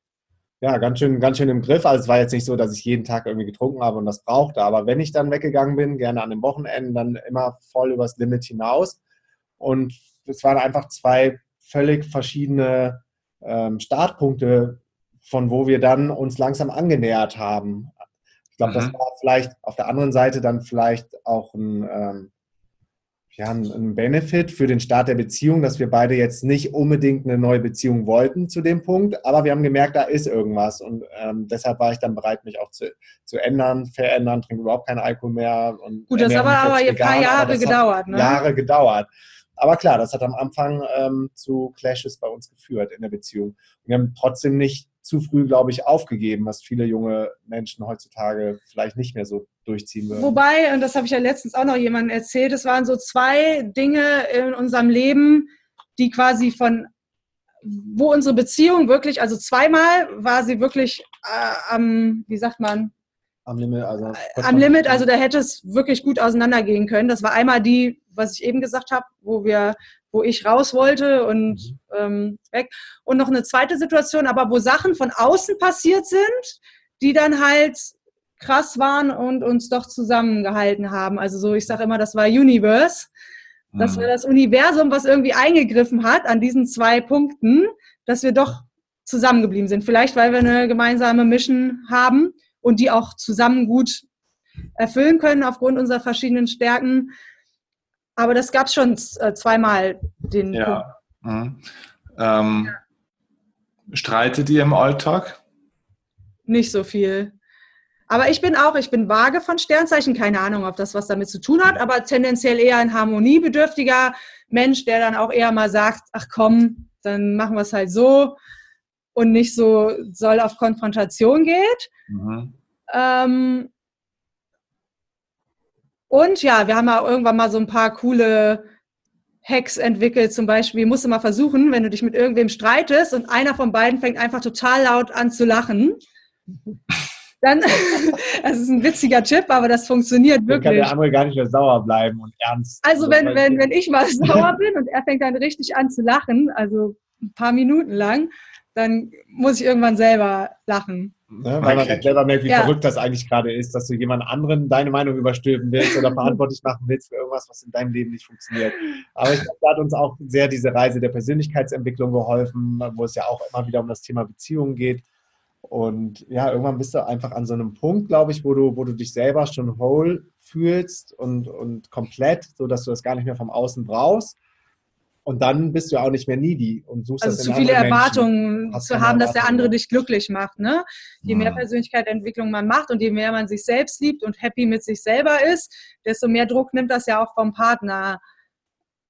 ja ganz schön, ganz schön im Griff. Also es war jetzt nicht so, dass ich jeden Tag irgendwie getrunken habe und das brauchte. Aber wenn ich dann weggegangen bin, gerne an den Wochenenden, dann immer voll übers Limit hinaus. Und es waren einfach zwei völlig verschiedene ähm, Startpunkte, von wo wir dann uns langsam angenähert haben glaube, mhm. das war vielleicht auf der anderen Seite dann vielleicht auch ein, ähm, ja, ein Benefit für den Start der Beziehung, dass wir beide jetzt nicht unbedingt eine neue Beziehung wollten zu dem Punkt, aber wir haben gemerkt, da ist irgendwas und ähm, deshalb war ich dann bereit, mich auch zu, zu ändern, verändern, trinke überhaupt keinen Alkohol mehr. Und Gut, das hat aber ein paar Jahre gedauert. Ne? Jahre gedauert. Aber klar, das hat am Anfang ähm, zu Clashes bei uns geführt in der Beziehung. wir haben trotzdem nicht zu früh, glaube ich, aufgegeben, was viele junge Menschen heutzutage vielleicht nicht mehr so durchziehen würden. Wobei, und das habe ich ja letztens auch noch jemandem erzählt, es waren so zwei Dinge in unserem Leben, die quasi von, wo unsere Beziehung wirklich, also zweimal war sie wirklich äh, am, wie sagt man, am Limit, also. Am Limit, also da hätte es wirklich gut auseinandergehen können. Das war einmal die, was ich eben gesagt habe, wo wir, wo ich raus wollte und mhm. ähm, weg. Und noch eine zweite Situation, aber wo Sachen von außen passiert sind, die dann halt krass waren und uns doch zusammengehalten haben. Also so, ich sage immer, das war Universe. Das war mhm. das Universum, was irgendwie eingegriffen hat an diesen zwei Punkten, dass wir doch zusammengeblieben sind. Vielleicht, weil wir eine gemeinsame Mission haben und die auch zusammen gut erfüllen können aufgrund unserer verschiedenen Stärken. Aber das gab es schon äh, zweimal. Den ja. Mhm. Ähm, ja. Streitet ihr im Alltag? Nicht so viel. Aber ich bin auch, ich bin vage von Sternzeichen, keine Ahnung, ob das was damit zu tun hat, aber tendenziell eher ein harmoniebedürftiger Mensch, der dann auch eher mal sagt, ach komm, dann machen wir es halt so und nicht so soll auf Konfrontation geht. Mhm. Ähm, und ja, wir haben ja irgendwann mal so ein paar coole Hacks entwickelt. Zum Beispiel musst du mal versuchen, wenn du dich mit irgendwem streitest und einer von beiden fängt einfach total laut an zu lachen. Dann, das ist ein witziger Tipp, aber das funktioniert wirklich. Dann kann der andere gar nicht mehr sauer bleiben und ernst. Also wenn, wenn, wenn ich mal sauer bin und er fängt dann richtig an zu lachen, also ein paar Minuten lang, dann muss ich irgendwann selber lachen. Ne, weil man dann selber merkt, wie ja. verrückt das eigentlich gerade ist, dass du jemand anderen deine Meinung überstülpen willst oder verantwortlich machen willst für irgendwas, was in deinem Leben nicht funktioniert. Aber ich glaube, da hat uns auch sehr diese Reise der Persönlichkeitsentwicklung geholfen, wo es ja auch immer wieder um das Thema Beziehungen geht. Und ja, irgendwann bist du einfach an so einem Punkt, glaube ich, wo du, wo du dich selber schon whole fühlst und, und komplett, sodass du das gar nicht mehr vom Außen brauchst. Und dann bist du auch nicht mehr needy und suchst also das zu viele Erwartungen zu haben, dass der andere dich glücklich macht. Ne? Je mehr Persönlichkeitsentwicklung man macht und je mehr man sich selbst liebt und happy mit sich selber ist, desto mehr Druck nimmt das ja auch vom Partner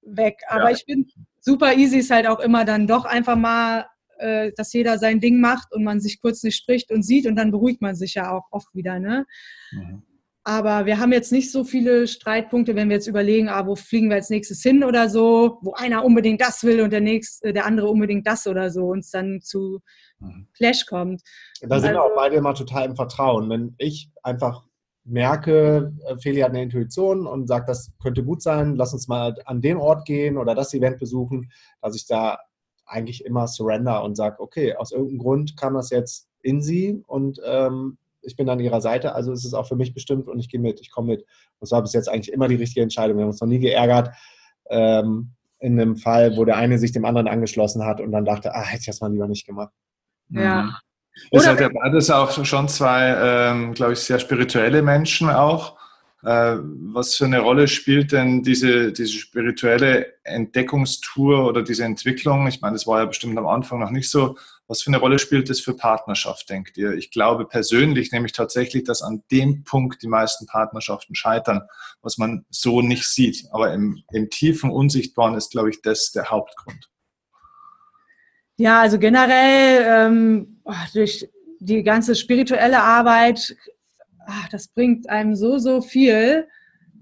weg. Aber ja. ich bin super easy ist halt auch immer dann doch einfach mal äh, dass jeder sein Ding macht und man sich kurz nicht spricht und sieht und dann beruhigt man sich ja auch oft wieder. Ne? Mhm. Aber wir haben jetzt nicht so viele Streitpunkte, wenn wir jetzt überlegen, ah, wo fliegen wir als nächstes hin oder so, wo einer unbedingt das will und der nächste, der andere unbedingt das oder so, uns dann zu mhm. Clash kommt. Da sind also, wir auch beide immer total im Vertrauen. Wenn ich einfach merke, äh, Feli hat eine Intuition und sagt, das könnte gut sein, lass uns mal an den Ort gehen oder das Event besuchen, dass ich da eigentlich immer surrender und sage, okay, aus irgendeinem Grund kam das jetzt in sie und ähm, ich bin an ihrer Seite, also ist es auch für mich bestimmt und ich gehe mit, ich komme mit. Und es war bis jetzt eigentlich immer die richtige Entscheidung. Wir haben uns noch nie geärgert ähm, in einem Fall, wo der eine sich dem anderen angeschlossen hat und dann dachte, ah, hätte ich das mal lieber nicht gemacht. Ja. Mhm. Ihr seid ja beides auch schon zwei, ähm, glaube ich, sehr spirituelle Menschen auch. Äh, was für eine Rolle spielt denn diese, diese spirituelle Entdeckungstour oder diese Entwicklung? Ich meine, das war ja bestimmt am Anfang noch nicht so. Was für eine Rolle spielt das für Partnerschaft, denkt ihr? Ich glaube persönlich nämlich tatsächlich, dass an dem Punkt die meisten Partnerschaften scheitern, was man so nicht sieht. Aber im, im tiefen Unsichtbaren ist, glaube ich, das der Hauptgrund. Ja, also generell ähm, durch die ganze spirituelle Arbeit, ach, das bringt einem so, so viel.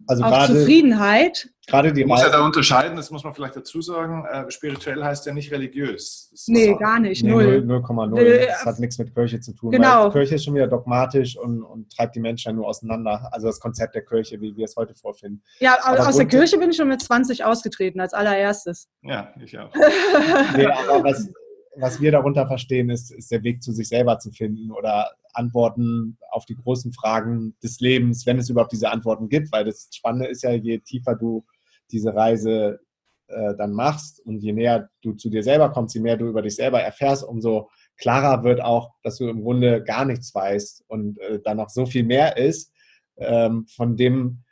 Also auch Zufriedenheit. Gerade die man muss ja da unterscheiden, das muss man vielleicht dazu sagen. Äh, spirituell heißt ja nicht religiös. Das nee, gar nicht. Nee, 0,0. Äh, das hat nichts mit Kirche zu tun. Genau. Kirche ist schon wieder dogmatisch und, und treibt die Menschen ja nur auseinander. Also das Konzept der Kirche, wie wir es heute vorfinden. Ja, aber aus der Kirche bin ich schon mit 20 ausgetreten, als allererstes. Ja, ich auch. nee, aber was, was wir darunter verstehen, ist, ist der Weg zu sich selber zu finden oder Antworten auf die großen Fragen des Lebens, wenn es überhaupt diese Antworten gibt, weil das Spannende ist ja, je tiefer du diese Reise äh, dann machst und je näher du zu dir selber kommst, je mehr du über dich selber erfährst, umso klarer wird auch, dass du im Grunde gar nichts weißt und äh, da noch so viel mehr ist, ähm, von dem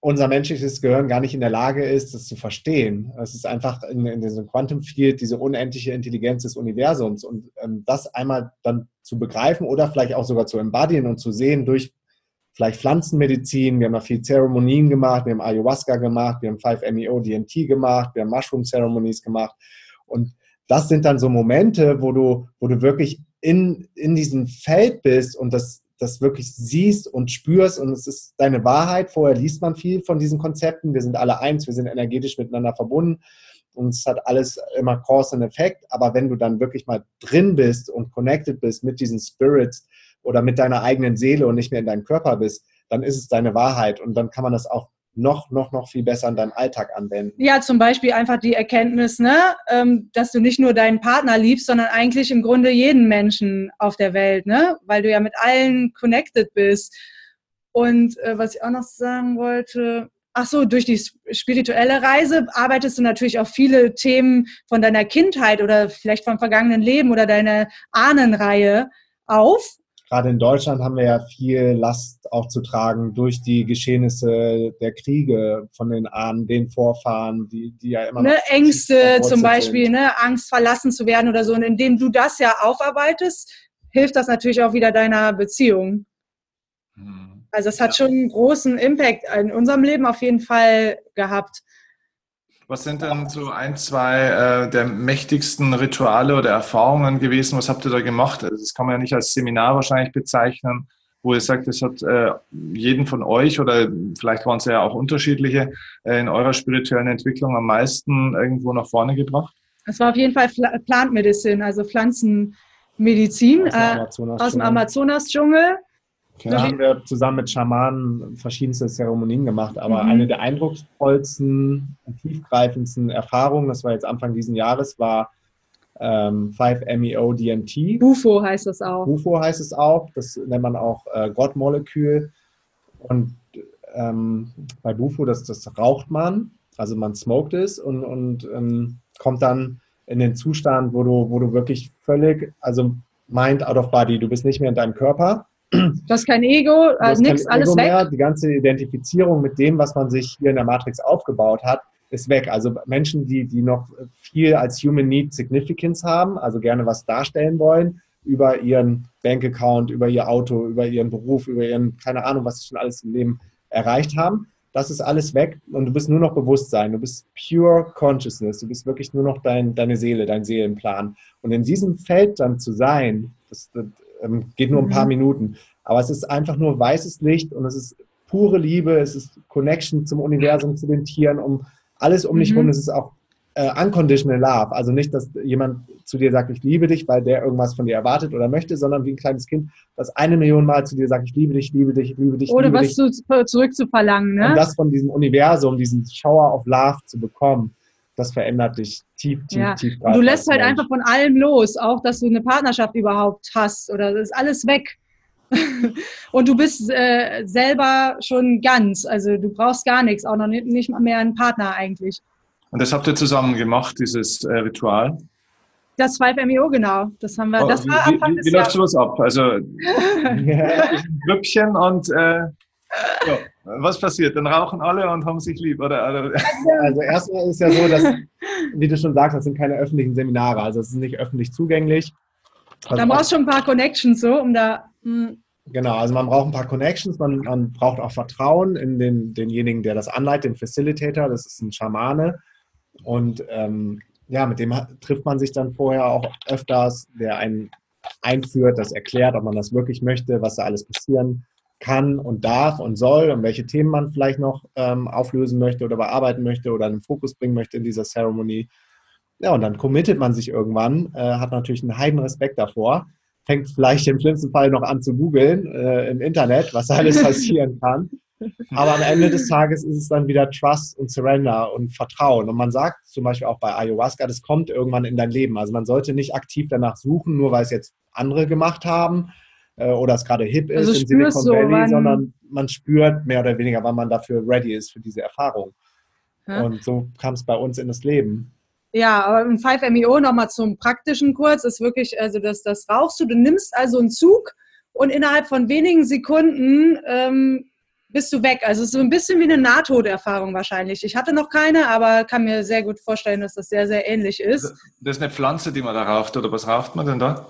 unser menschliches Gehirn gar nicht in der Lage ist, das zu verstehen. Es ist einfach in, in diesem Quantum Field diese unendliche Intelligenz des Universums und ähm, das einmal dann zu begreifen oder vielleicht auch sogar zu embodyen und zu sehen durch vielleicht Pflanzenmedizin. Wir haben da viel Zeremonien gemacht, wir haben Ayahuasca gemacht, wir haben 5-MeO DMT gemacht, wir haben Mushroom Ceremonies gemacht und das sind dann so Momente, wo du, wo du wirklich in, in diesem Feld bist und das das wirklich siehst und spürst und es ist deine Wahrheit. Vorher liest man viel von diesen Konzepten. Wir sind alle eins, wir sind energetisch miteinander verbunden und es hat alles immer Cause und Effekt. Aber wenn du dann wirklich mal drin bist und connected bist mit diesen Spirits oder mit deiner eigenen Seele und nicht mehr in deinem Körper bist, dann ist es deine Wahrheit und dann kann man das auch noch, noch, noch viel besser in deinem Alltag anwenden. Ja, zum Beispiel einfach die Erkenntnis, ne, ähm, dass du nicht nur deinen Partner liebst, sondern eigentlich im Grunde jeden Menschen auf der Welt, ne? weil du ja mit allen connected bist. Und äh, was ich auch noch sagen wollte, ach so, durch die spirituelle Reise arbeitest du natürlich auch viele Themen von deiner Kindheit oder vielleicht vom vergangenen Leben oder deiner Ahnenreihe auf gerade in Deutschland haben wir ja viel Last auch zu tragen durch die Geschehnisse der Kriege von den Ahnen, den Vorfahren, die, die ja immer ne, Ängste zum Beispiel, ne, Angst verlassen zu werden oder so. Und indem du das ja aufarbeitest, hilft das natürlich auch wieder deiner Beziehung. Hm. Also es hat ja. schon einen großen Impact in unserem Leben auf jeden Fall gehabt. Was sind denn so ein, zwei äh, der mächtigsten Rituale oder Erfahrungen gewesen? Was habt ihr da gemacht? Also das kann man ja nicht als Seminar wahrscheinlich bezeichnen, wo ihr sagt, das hat äh, jeden von euch oder vielleicht waren es ja auch unterschiedliche äh, in eurer spirituellen Entwicklung am meisten irgendwo nach vorne gebracht? Es war auf jeden Fall Plant Medicine, also Pflanzenmedizin aus dem Amazonas-Dschungel. Amazonas da haben wir zusammen mit Schamanen verschiedenste Zeremonien gemacht, aber mhm. eine der eindrucksvollsten, tiefgreifendsten Erfahrungen, das war jetzt Anfang dieses Jahres, war ähm, 5-MeO-DMT. Bufo heißt es auch. Bufo heißt es auch, das nennt man auch äh, Gottmolekül. Und ähm, bei Bufo, das, das raucht man, also man smoked es und, und ähm, kommt dann in den Zustand, wo du, wo du wirklich völlig, also mind out of body, du bist nicht mehr in deinem Körper Du hast kein Ego, äh, nichts, alles Ego weg. Mehr. Die ganze Identifizierung mit dem, was man sich hier in der Matrix aufgebaut hat, ist weg. Also Menschen, die, die noch viel als Human Need Significance haben, also gerne was darstellen wollen, über ihren Bankaccount, über ihr Auto, über ihren Beruf, über ihren, keine Ahnung, was sie schon alles im Leben erreicht haben, das ist alles weg und du bist nur noch Bewusstsein, du bist pure Consciousness, du bist wirklich nur noch dein, deine Seele, dein Seelenplan. Und in diesem Feld dann zu sein, das, das ähm, geht nur ein paar mhm. Minuten, aber es ist einfach nur weißes Licht und es ist pure Liebe, es ist Connection zum Universum, zu den Tieren, um alles um dich mhm. herum, es ist auch äh, unconditional love. Also nicht, dass jemand zu dir sagt, ich liebe dich, weil der irgendwas von dir erwartet oder möchte, sondern wie ein kleines Kind, das eine Million Mal zu dir sagt, ich liebe dich, liebe dich, liebe dich. Oder liebe was dich. Zu, zurückzuverlangen, ne? Und das von diesem Universum, diesen Shower of Love zu bekommen, das verändert dich tief, tief, ja. tief. Und du lässt halt Mensch. einfach von allem los, auch dass du eine Partnerschaft überhaupt hast oder das ist alles weg. und du bist äh, selber schon ganz, also du brauchst gar nichts, auch noch nicht, nicht mal mehr einen Partner eigentlich. Und das habt ihr zusammen gemacht, dieses äh, Ritual? Das 5MEO, genau. Das haben wir. Oh, das war wie, Anfang wie, des wie läuft sowas ab? Also ein Grüppchen und äh, ja, was passiert? Dann rauchen alle und haben sich lieb, oder? Also erstmal ist ja so, dass, wie du schon sagst, das sind keine öffentlichen Seminare, also es ist nicht öffentlich zugänglich. Also da brauchst du schon ein paar Connections, so, um da. Mh. Hm. Genau, also man braucht ein paar Connections, man, man braucht auch Vertrauen in den, denjenigen, der das anleitet, den Facilitator, das ist ein Schamane. Und ähm, ja, mit dem trifft man sich dann vorher auch öfters, der einen einführt, das erklärt, ob man das wirklich möchte, was da alles passieren kann und darf und soll und welche Themen man vielleicht noch ähm, auflösen möchte oder bearbeiten möchte oder einen Fokus bringen möchte in dieser Zeremonie. Ja, und dann committet man sich irgendwann, äh, hat natürlich einen heiden Respekt davor, fängt vielleicht im schlimmsten Fall noch an zu googeln äh, im Internet, was alles passieren kann. Aber am Ende des Tages ist es dann wieder Trust und Surrender und Vertrauen. Und man sagt zum Beispiel auch bei Ayahuasca, das kommt irgendwann in dein Leben. Also man sollte nicht aktiv danach suchen, nur weil es jetzt andere gemacht haben äh, oder es gerade hip ist also in Silicon so, Valley, sondern man spürt mehr oder weniger, wann man dafür ready ist für diese Erfahrung. Ja. Und so kam es bei uns in das Leben. Ja, aber ein 5MEO nochmal zum praktischen kurz, ist wirklich, also das, das rauchst du, du nimmst also einen Zug und innerhalb von wenigen Sekunden ähm, bist du weg. Also es ist so ein bisschen wie eine Nahtoderfahrung wahrscheinlich. Ich hatte noch keine, aber kann mir sehr gut vorstellen, dass das sehr, sehr ähnlich ist. Das ist eine Pflanze, die man da raucht, oder was raucht man denn da?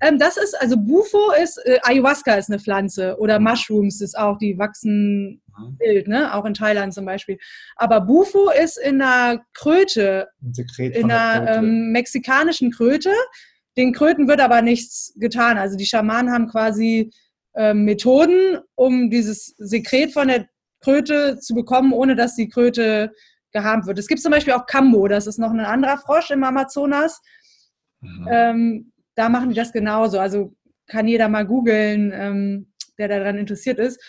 Ähm, das ist, also Bufo ist, äh, Ayahuasca ist eine Pflanze oder mhm. Mushrooms ist auch, die wachsen mhm. wild, ne? auch in Thailand zum Beispiel. Aber Bufo ist in einer Kröte, in einer Kröte. Ähm, mexikanischen Kröte. Den Kröten wird aber nichts getan. Also die Schamanen haben quasi ähm, Methoden, um dieses Sekret von der Kröte zu bekommen, ohne dass die Kröte geharmt wird. Es gibt zum Beispiel auch Kambo, das ist noch ein anderer Frosch im Amazonas. Mhm. Ähm, da machen die das genauso. Also kann jeder mal googeln, ähm, der daran interessiert ist.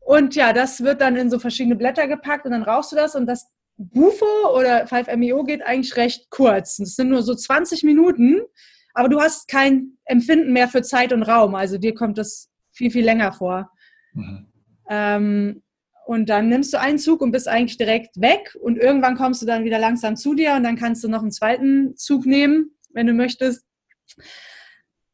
Und ja, das wird dann in so verschiedene Blätter gepackt und dann rauchst du das und das Bufo oder 5MEO geht eigentlich recht kurz. Das sind nur so 20 Minuten, aber du hast kein Empfinden mehr für Zeit und Raum. Also dir kommt das viel, viel länger vor. Mhm. Ähm, und dann nimmst du einen Zug und bist eigentlich direkt weg und irgendwann kommst du dann wieder langsam zu dir und dann kannst du noch einen zweiten Zug nehmen, wenn du möchtest.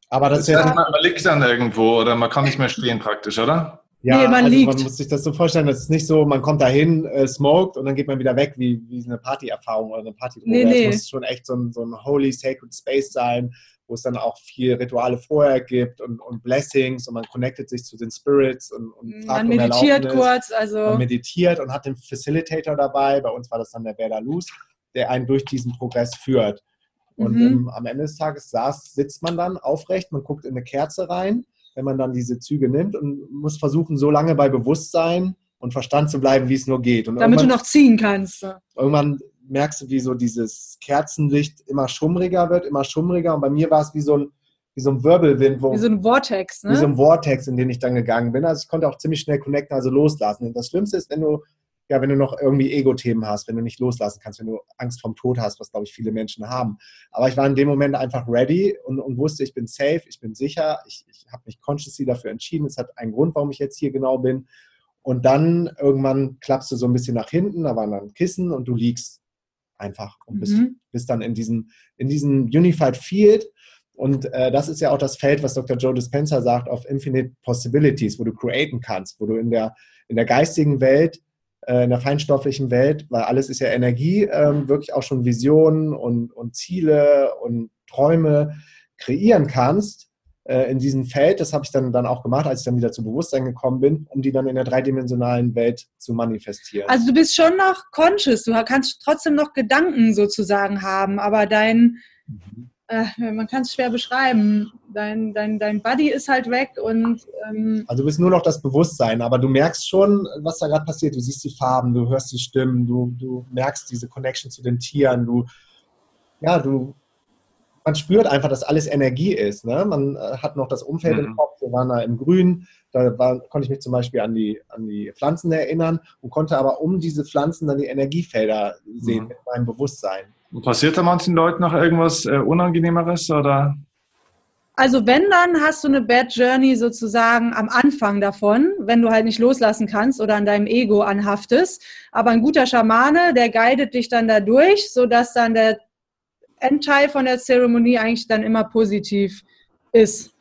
Aber das, das heißt, man, man liegt dann irgendwo oder man kann nicht mehr stehen praktisch, oder? Ja, nee, man, also liegt. man muss sich das so vorstellen, das ist nicht so, man kommt dahin, äh, smoked und dann geht man wieder weg, wie, wie eine Partyerfahrung oder eine Party. Nee, nee. Es muss schon echt so ein, so ein holy, sacred space sein, wo es dann auch viel Rituale vorher gibt und, und Blessings und man connectet sich zu den Spirits und, und fragt Man meditiert um kurz, also. Man meditiert und hat den Facilitator dabei. Bei uns war das dann der Berda Luz, der einen durch diesen Progress führt. Und mhm. im, am Ende des Tages saß, sitzt man dann aufrecht, man guckt in eine Kerze rein, wenn man dann diese Züge nimmt und muss versuchen, so lange bei Bewusstsein und Verstand zu bleiben, wie es nur geht. Und Damit du noch ziehen kannst. Irgendwann merkst du, wie so dieses Kerzenlicht immer schummriger wird, immer schummriger. Und bei mir war es wie so ein, wie so ein Wirbelwind. Wo, wie so ein Vortex, ne? Wie so ein Vortex, in den ich dann gegangen bin. Also ich konnte auch ziemlich schnell connecten, also loslassen. Und das Schlimmste ist, wenn du, ja, wenn du noch irgendwie Ego-Themen hast, wenn du nicht loslassen kannst, wenn du Angst vom Tod hast, was, glaube ich, viele Menschen haben. Aber ich war in dem Moment einfach ready und, und wusste, ich bin safe, ich bin sicher, ich, ich habe mich consciously dafür entschieden. Es hat einen Grund, warum ich jetzt hier genau bin. Und dann irgendwann klappst du so ein bisschen nach hinten, da waren dann Kissen und du liegst einfach und bist, mhm. bist dann in diesem, in diesem Unified Field. Und äh, das ist ja auch das Feld, was Dr. Joe Dispenza sagt, of Infinite Possibilities, wo du createn kannst, wo du in der, in der geistigen Welt, äh, in der feinstofflichen Welt, weil alles ist ja Energie, äh, wirklich auch schon Visionen und, und Ziele und Träume kreieren kannst äh, in diesem Feld. Das habe ich dann, dann auch gemacht, als ich dann wieder zu Bewusstsein gekommen bin, um die dann in der dreidimensionalen Welt zu manifestieren. Also du bist schon noch conscious, du kannst trotzdem noch Gedanken sozusagen haben, aber dein, mhm. Äh, man kann es schwer beschreiben, dein, dein, dein Body ist halt weg und... Ähm also du bist nur noch das Bewusstsein, aber du merkst schon, was da gerade passiert. Du siehst die Farben, du hörst die Stimmen, du, du merkst diese Connection zu den Tieren, du, ja, du man spürt einfach, dass alles Energie ist. Ne? Man äh, hat noch das Umfeld mhm. im Kopf, wir waren da im Grün, da war, konnte ich mich zum Beispiel an die, an die Pflanzen erinnern und konnte aber um diese Pflanzen dann die Energiefelder sehen mhm. mit meinem Bewusstsein. Passiert da manchen Leuten noch irgendwas äh, Unangenehmeres oder? Also wenn, dann hast du eine Bad Journey sozusagen am Anfang davon, wenn du halt nicht loslassen kannst oder an deinem Ego anhaftest. Aber ein guter Schamane, der guidet dich dann dadurch, sodass dann der Endteil von der Zeremonie eigentlich dann immer positiv ist.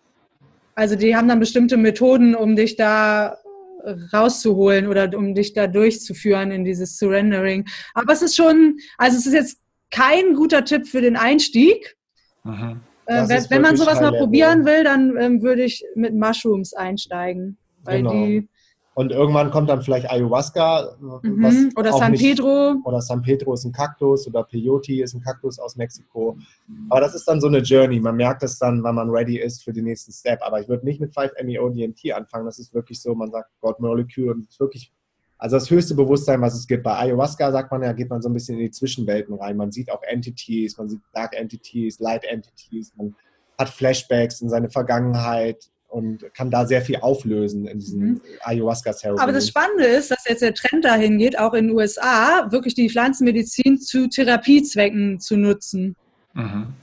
Also die haben dann bestimmte Methoden, um dich da rauszuholen oder um dich da durchzuführen in dieses Surrendering. Aber es ist schon, also es ist jetzt kein guter Tipp für den Einstieg. Mhm. Äh, wenn, wenn man sowas mal probieren will, dann ähm, würde ich mit Mushrooms einsteigen. Genau. und irgendwann kommt dann vielleicht Ayahuasca. Mhm. oder San nicht, Pedro. Oder San Pedro ist ein Kaktus oder Peyote ist ein Kaktus aus Mexiko. Aber das ist dann so eine Journey. Man merkt es dann, wenn man ready ist für den nächsten Step. Aber ich würde nicht mit 5-MeO-DMT anfangen. Das ist wirklich so, man sagt God Molecule und wirklich also das höchste Bewusstsein, was es gibt. Bei Ayahuasca sagt man ja, geht man so ein bisschen in die Zwischenwelten rein. Man sieht auch Entities, man sieht Dark Entities, Light Entities, man hat Flashbacks in seine Vergangenheit und kann da sehr viel auflösen in diesem mhm. Ayahuasca-Therapie. Aber das Spannende ist, dass jetzt der Trend dahin geht, auch in den USA, wirklich die Pflanzenmedizin zu Therapiezwecken zu nutzen. Mhm.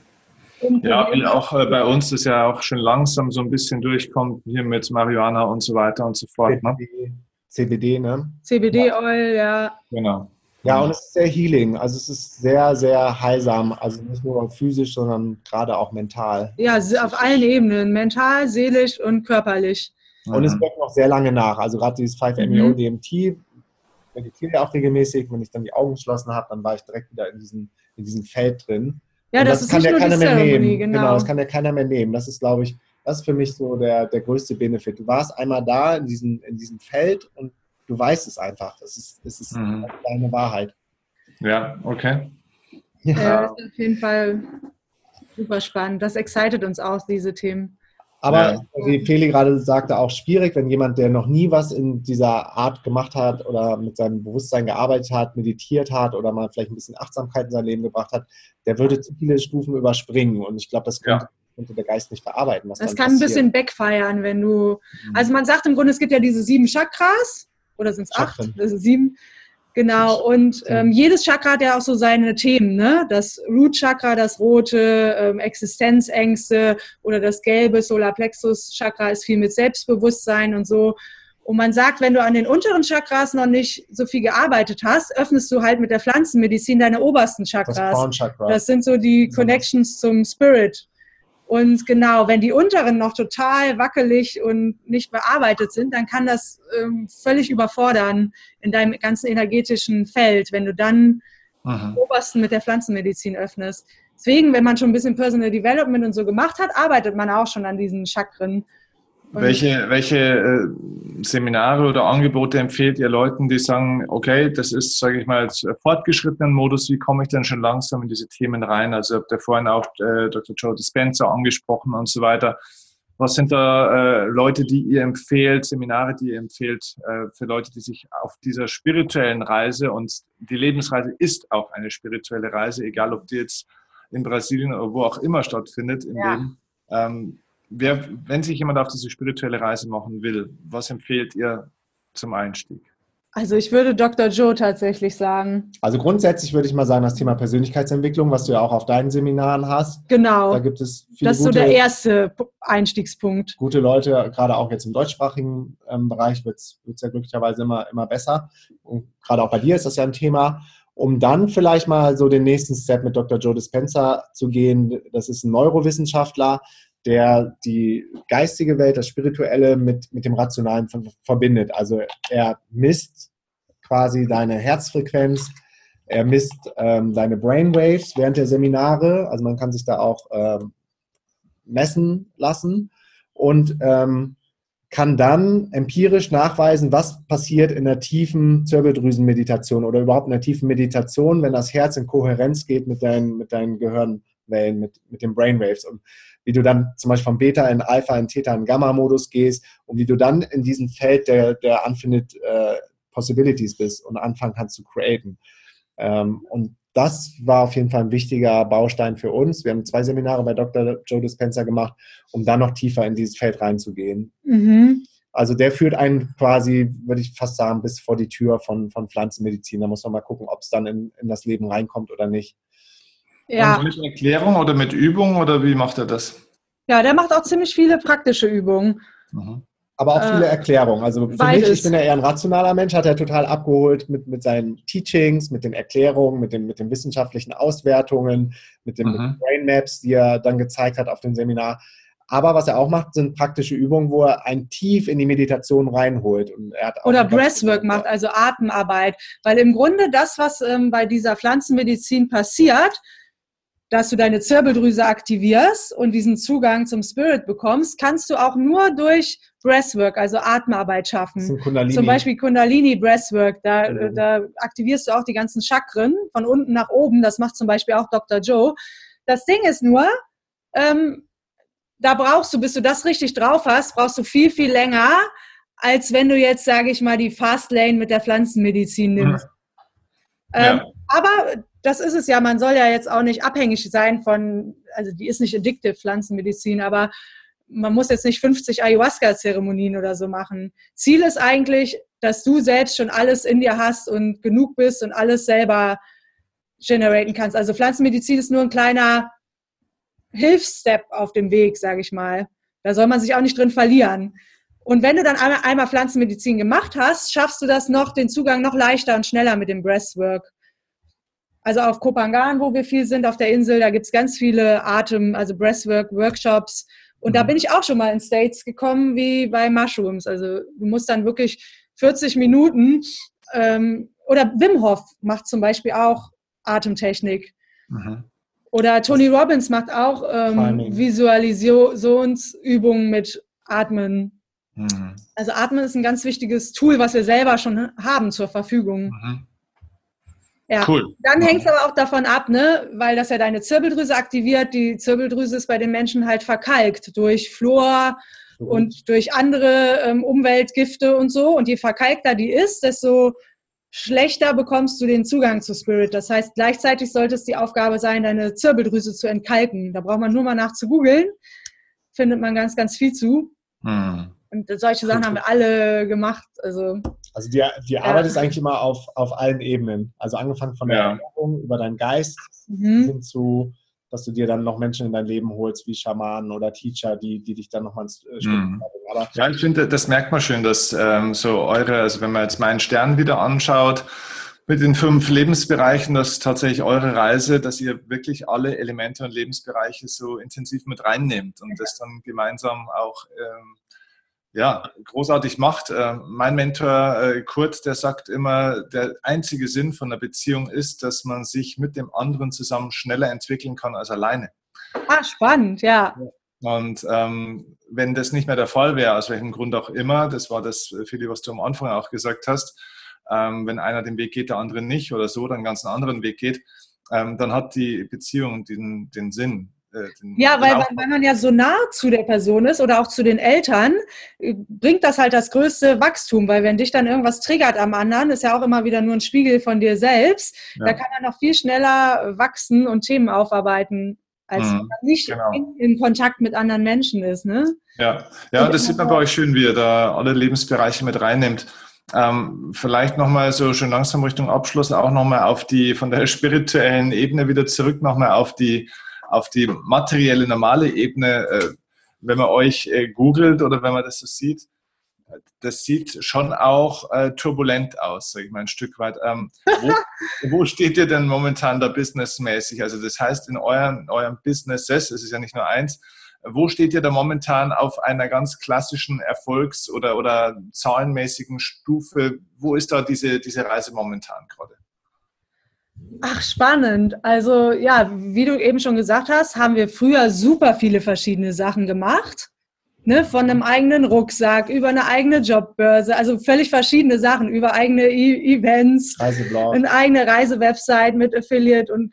Ja, wie auch äh, bei uns ist ja auch schon langsam so ein bisschen durchkommt, hier mit Marihuana und so weiter und so fort. Ne? CBD, ne? CBD-Oil, ja. Genau. Ja, und es ist sehr healing. Also es ist sehr, sehr heilsam. Also nicht nur physisch, sondern gerade auch mental. Ja, auf allen Ebenen. Mental, seelisch und körperlich. Und es wirkt noch sehr lange nach. Also gerade dieses 5-MeO-DMT meditiere ich auch regelmäßig. Wenn ich dann die Augen geschlossen habe, dann war ich direkt wieder in diesem, in diesem Feld drin. Ja, das, das, kann ja keiner mehr nehmen. Genau. genau, das kann ja keiner mehr nehmen. Das ist, glaube ich, das ist für mich so der, der größte Benefit. Du warst einmal da in diesem, in diesem Feld und du weißt es einfach. Es ist, es ist mhm. deine Wahrheit. Ja, okay. Ja. ja, das ist auf jeden Fall super spannend. Das excited uns auch, diese Themen. Aber ja. wie Feli gerade sagte, auch schwierig, wenn jemand, der noch nie was in dieser Art gemacht hat oder mit seinem Bewusstsein gearbeitet hat, meditiert hat oder mal vielleicht ein bisschen Achtsamkeit in sein Leben gebracht hat, der würde zu viele Stufen überspringen. Und ich glaube, das könnte, ja. Könnte, der Geist nicht verarbeiten. das kann passiert. ein bisschen backfeiern, wenn du. Mhm. Also man sagt im Grunde, es gibt ja diese sieben Chakras oder sind es acht? Das sind sieben. Genau, und ähm, jedes Chakra hat ja auch so seine Themen, ne? Das Root-Chakra, das rote, ähm, Existenzängste oder das gelbe Solarplexus-Chakra ist viel mit Selbstbewusstsein und so. Und man sagt, wenn du an den unteren Chakras noch nicht so viel gearbeitet hast, öffnest du halt mit der Pflanzenmedizin deine obersten Chakras. Das, das sind so die Connections zum Spirit. Und genau, wenn die unteren noch total wackelig und nicht bearbeitet sind, dann kann das ähm, völlig überfordern in deinem ganzen energetischen Feld, wenn du dann Aha. den obersten mit der Pflanzenmedizin öffnest. Deswegen, wenn man schon ein bisschen Personal Development und so gemacht hat, arbeitet man auch schon an diesen Chakren. Welche, welche äh, Seminare oder Angebote empfehlt ihr Leuten, die sagen, okay, das ist, sage ich mal, jetzt fortgeschrittenen Modus, wie komme ich denn schon langsam in diese Themen rein? Also habt ihr vorhin auch äh, Dr. Joe Dispenza angesprochen und so weiter. Was sind da äh, Leute, die ihr empfehlt, Seminare, die ihr empfehlt äh, für Leute, die sich auf dieser spirituellen Reise und die Lebensreise ist auch eine spirituelle Reise, egal ob die jetzt in Brasilien oder wo auch immer stattfindet im ja. Leben. Ähm, wer, wenn sich jemand auf diese spirituelle Reise machen will, was empfehlt ihr zum Einstieg? Also ich würde Dr. Joe tatsächlich sagen. Also grundsätzlich würde ich mal sagen, das Thema Persönlichkeitsentwicklung, was du ja auch auf deinen Seminaren hast. Genau. Da gibt es viele Das ist gute, so der erste Einstiegspunkt. Gute Leute, gerade auch jetzt im deutschsprachigen ähm, Bereich wird es ja glücklicherweise immer, immer besser. Und gerade auch bei dir ist das ja ein Thema. Um dann vielleicht mal so den nächsten Step mit Dr. Joe Dispenza zu gehen. Das ist ein Neurowissenschaftler, der die geistige Welt, das Spirituelle mit, mit dem Rationalen verbindet. Also er misst quasi deine Herzfrequenz, er misst ähm, deine Brainwaves während der Seminare, also man kann sich da auch ähm, messen lassen und ähm, kann dann empirisch nachweisen, was passiert in der tiefen Zirbeldrüsenmeditation oder überhaupt in der tiefen Meditation, wenn das Herz in Kohärenz geht mit deinen, mit deinen Gehirnwellen, mit, mit den Brainwaves und wie du dann zum Beispiel vom Beta in Alpha, in Theta, in Gamma-Modus gehst und wie du dann in diesem Feld der, der Unfinite äh, Possibilities bist und anfangen kannst zu createn. Ähm, und das war auf jeden Fall ein wichtiger Baustein für uns. Wir haben zwei Seminare bei Dr. Joe Dispenza gemacht, um dann noch tiefer in dieses Feld reinzugehen. Mhm. Also der führt einen quasi, würde ich fast sagen, bis vor die Tür von, von Pflanzenmedizin. Da muss man mal gucken, ob es dann in, in das Leben reinkommt oder nicht. Ja. Und mit Erklärung oder mit Übung oder wie macht er das? Ja, der macht auch ziemlich viele praktische Übungen. Mhm aber auch viele äh, Erklärungen. Also für beides. mich, ich bin ja eher ein rationaler Mensch, hat er total abgeholt mit, mit seinen Teachings, mit den Erklärungen, mit, dem, mit den wissenschaftlichen Auswertungen, mit den, mhm. Brain Maps, die er dann gezeigt hat auf dem Seminar. Aber was er auch macht, sind praktische Übungen, wo er ein tief in die Meditation reinholt. Oder Breathwork macht, also Atemarbeit. Weil im Grunde das, was ähm, bei dieser Pflanzenmedizin passiert, dass du deine Zirbeldrüse aktivierst und diesen Zugang zum Spirit bekommst, kannst du auch nur durch Breathwork, also Atemarbeit schaffen. Zum Beispiel Kundalini Breathwork, da, mhm. da aktivierst du auch die ganzen Chakren von unten nach oben. Das macht zum Beispiel auch Dr. Joe. Das Ding ist nur, ähm, da brauchst du, bis du das richtig drauf hast, brauchst du viel, viel länger, als wenn du jetzt, sage ich mal, die Fastlane mit der Pflanzenmedizin nimmst. Mhm. Ähm, ja. Aber das ist es ja, man soll ja jetzt auch nicht abhängig sein von, also die ist nicht addictive Pflanzenmedizin, aber man muss jetzt nicht 50 Ayahuasca-Zeremonien oder so machen. Ziel ist eigentlich, dass du selbst schon alles in dir hast und genug bist und alles selber generieren kannst. Also Pflanzenmedizin ist nur ein kleiner Hilfsstep auf dem Weg, sage ich mal. Da soll man sich auch nicht drin verlieren. Und wenn du dann einmal, einmal Pflanzenmedizin gemacht hast, schaffst du das noch, den Zugang noch leichter und schneller mit dem Breathwork. Also auf Kopangan, wo wir viel sind, auf der Insel, da gibt es ganz viele Atem-, also Breathwork-Workshops. Und da mhm. bin ich auch schon mal in States gekommen wie bei Mushrooms. Also du musst dann wirklich 40 Minuten ähm, oder Wim Hof macht zum Beispiel auch Atemtechnik. Mhm. Oder Tony Robbins macht auch ähm, Visualisationsübungen mit Atmen. Mhm. Also Atmen ist ein ganz wichtiges Tool, was wir selber schon haben zur Verfügung. Mhm. Ja. Cool. Dann hängt es aber auch davon ab, ne, weil das ja deine Zirbeldrüse aktiviert. Die Zirbeldrüse ist bei den Menschen halt verkalkt durch Fluor mhm. und durch andere ähm, Umweltgifte und so. Und je verkalkter die ist, desto schlechter bekommst du den Zugang zu Spirit. Das heißt, gleichzeitig sollte es die Aufgabe sein, deine Zirbeldrüse zu entkalken. Da braucht man nur mal nach zu googeln. Findet man ganz, ganz viel zu. Hm. Und solche Sachen haben wir alle gemacht. Also, also die, die ja. Arbeit ist eigentlich immer auf, auf allen Ebenen. Also angefangen von der ja. Ernährung über deinen Geist mhm. hin zu, dass du dir dann noch Menschen in dein Leben holst, wie Schamanen oder Teacher, die, die dich dann nochmal ins äh, Stück mhm. Aber Ja, ich finde, das merkt man schön, dass ähm, so eure, also wenn man jetzt meinen Stern wieder anschaut, mit den fünf Lebensbereichen, dass tatsächlich eure Reise, dass ihr wirklich alle Elemente und Lebensbereiche so intensiv mit reinnehmt und das dann gemeinsam auch ähm, ja, großartig macht. Äh, mein Mentor äh, Kurt, der sagt immer, der einzige Sinn von einer Beziehung ist, dass man sich mit dem anderen zusammen schneller entwickeln kann als alleine. Ah, spannend, ja. Und ähm, wenn das nicht mehr der Fall wäre, aus welchem Grund auch immer, das war das, Philipp, was du am Anfang auch gesagt hast, ähm, wenn einer den Weg geht, der andere nicht oder so, dann einen ganz anderen Weg geht, ähm, dann hat die Beziehung den, den Sinn. Äh, ja, weil, weil man ja so nah zu der Person ist oder auch zu den Eltern, äh, bringt das halt das größte Wachstum, weil wenn dich dann irgendwas triggert am anderen, ist ja auch immer wieder nur ein Spiegel von dir selbst, ja. da kann er noch viel schneller wachsen und Themen aufarbeiten, als mhm, wenn man nicht genau. in, in, Kontakt mit anderen Menschen ist. Ne? Ja, ja das sieht man bei euch schön, wie ihr da alle Lebensbereiche mit reinnimmt. Ähm, vielleicht nochmal so schon langsam Richtung Abschluss auch nochmal auf die, von der spirituellen Ebene wieder zurück nochmal auf die auf die materielle, normale Ebene, äh, wenn man euch äh, googelt oder wenn man das so sieht, das sieht schon auch äh, turbulent aus, sage ich mal ein Stück weit. Ähm, wo, wo, steht ihr denn momentan da businessmäßig? Also das heißt, in euren, euren Businesses, es ist ja nicht nur eins, wo steht ihr da momentan auf einer ganz klassischen Erfolgs- oder, oder zahlenmäßigen Stufe? Wo ist da diese, diese Reise momentan gerade? Ach, spannend. Also ja, wie du eben schon gesagt hast, haben wir früher super viele verschiedene Sachen gemacht. Ne, von einem eigenen Rucksack, über eine eigene Jobbörse, also völlig verschiedene Sachen, über eigene e Events, eine eigene Reisewebsite mit Affiliate und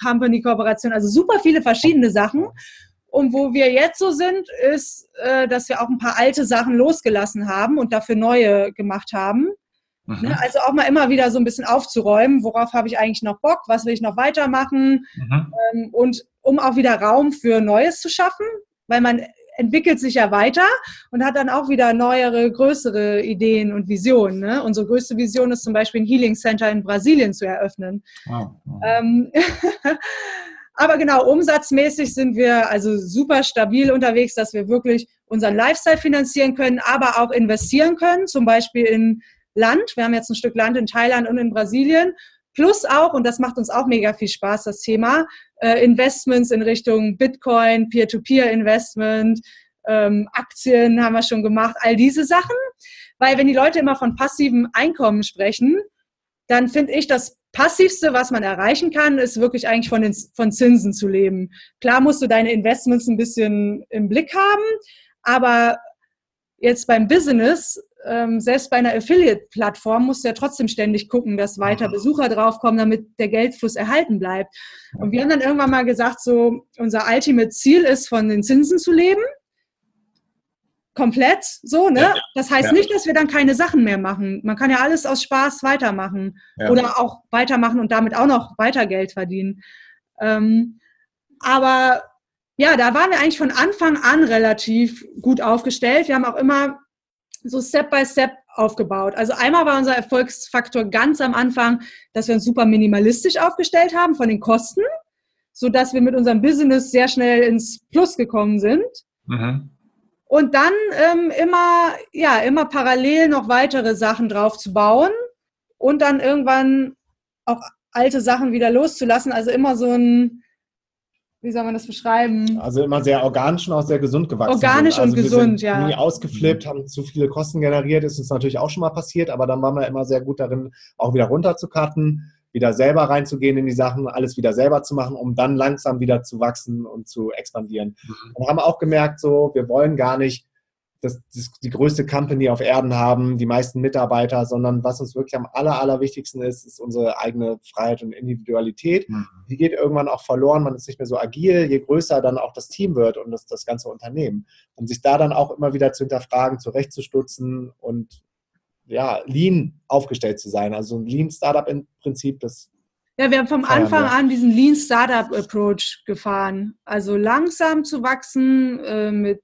Company-Kooperation, also super viele verschiedene Sachen. Und wo wir jetzt so sind, ist, äh, dass wir auch ein paar alte Sachen losgelassen haben und dafür neue gemacht haben. Mhm. Ne, also auch mal immer wieder so ein bisschen aufzuräumen, worauf habe ich eigentlich noch Bock, was will ich noch weitermachen mhm. Ähm, und um auch wieder Raum für Neues zu schaffen, weil man entwickelt sich ja weiter und hat dann auch wieder neuere, größere Ideen und Visionen. Ne? Unsere größte Vision ist zum Beispiel ein Healing Center in Brasilien zu eröffnen. Oh. Ähm, aber genau, umsatzmäßig sind wir also super stabil unterwegs, dass wir wirklich unseren Lifestyle finanzieren können, aber auch investieren können, zum Beispiel in Land. Wir haben jetzt ein Stück Land in Thailand und in Brasilien. Plus auch, und das macht uns auch mega viel Spaß, das Thema, äh, Investments in Richtung Bitcoin, Peer-to-Peer-Investment, ähm, Aktien haben wir schon gemacht, all diese Sachen. Weil wenn die Leute immer von passivem Einkommen sprechen, dann finde ich, das Passivste, was man erreichen kann, ist wirklich eigentlich von, den, von Zinsen zu leben. Klar musst du deine Investments ein bisschen im Blick haben, aber jetzt beim Business ähm, selbst bei einer Affiliate-Plattform musst du ja trotzdem ständig gucken, dass weiter mhm. Besucher draufkommen, damit der Geldfluss erhalten bleibt. Und wir haben dann irgendwann mal gesagt, so unser Ultimate Ziel ist, von den Zinsen zu leben. Komplett so, ne? Ja. Das heißt ja. nicht, dass wir dann keine Sachen mehr machen. Man kann ja alles aus Spaß weitermachen ja. oder auch weitermachen und damit auch noch weiter Geld verdienen. Ähm, aber ja, da waren wir eigentlich von Anfang an relativ gut aufgestellt. Wir haben auch immer so Step by Step aufgebaut. Also einmal war unser Erfolgsfaktor ganz am Anfang, dass wir uns super minimalistisch aufgestellt haben von den Kosten, so dass wir mit unserem Business sehr schnell ins Plus gekommen sind. Mhm. Und dann ähm, immer, ja, immer parallel noch weitere Sachen drauf zu bauen und dann irgendwann auch alte Sachen wieder loszulassen. Also immer so ein, wie soll man das beschreiben? Also immer sehr organisch und auch sehr gesund gewachsen. Organisch also und gesund, ja. Nie ausgeflippt, haben zu viele Kosten generiert, ist uns natürlich auch schon mal passiert, aber dann waren wir immer sehr gut darin, auch wieder runterzukarten, wieder selber reinzugehen in die Sachen, alles wieder selber zu machen, um dann langsam wieder zu wachsen und zu expandieren. Mhm. Und haben auch gemerkt, so, wir wollen gar nicht das, das, die größte Company auf Erden haben, die meisten Mitarbeiter, sondern was uns wirklich am aller, allerwichtigsten ist, ist unsere eigene Freiheit und Individualität. Mhm. Die geht irgendwann auch verloren, man ist nicht mehr so agil, je größer dann auch das Team wird und das, das ganze Unternehmen. Um sich da dann auch immer wieder zu hinterfragen, zurechtzustutzen und ja, lean aufgestellt zu sein. Also ein Lean Startup im Prinzip, das ja, wir haben vom Anfang an diesen Lean Startup Approach gefahren. Also langsam zu wachsen äh, mit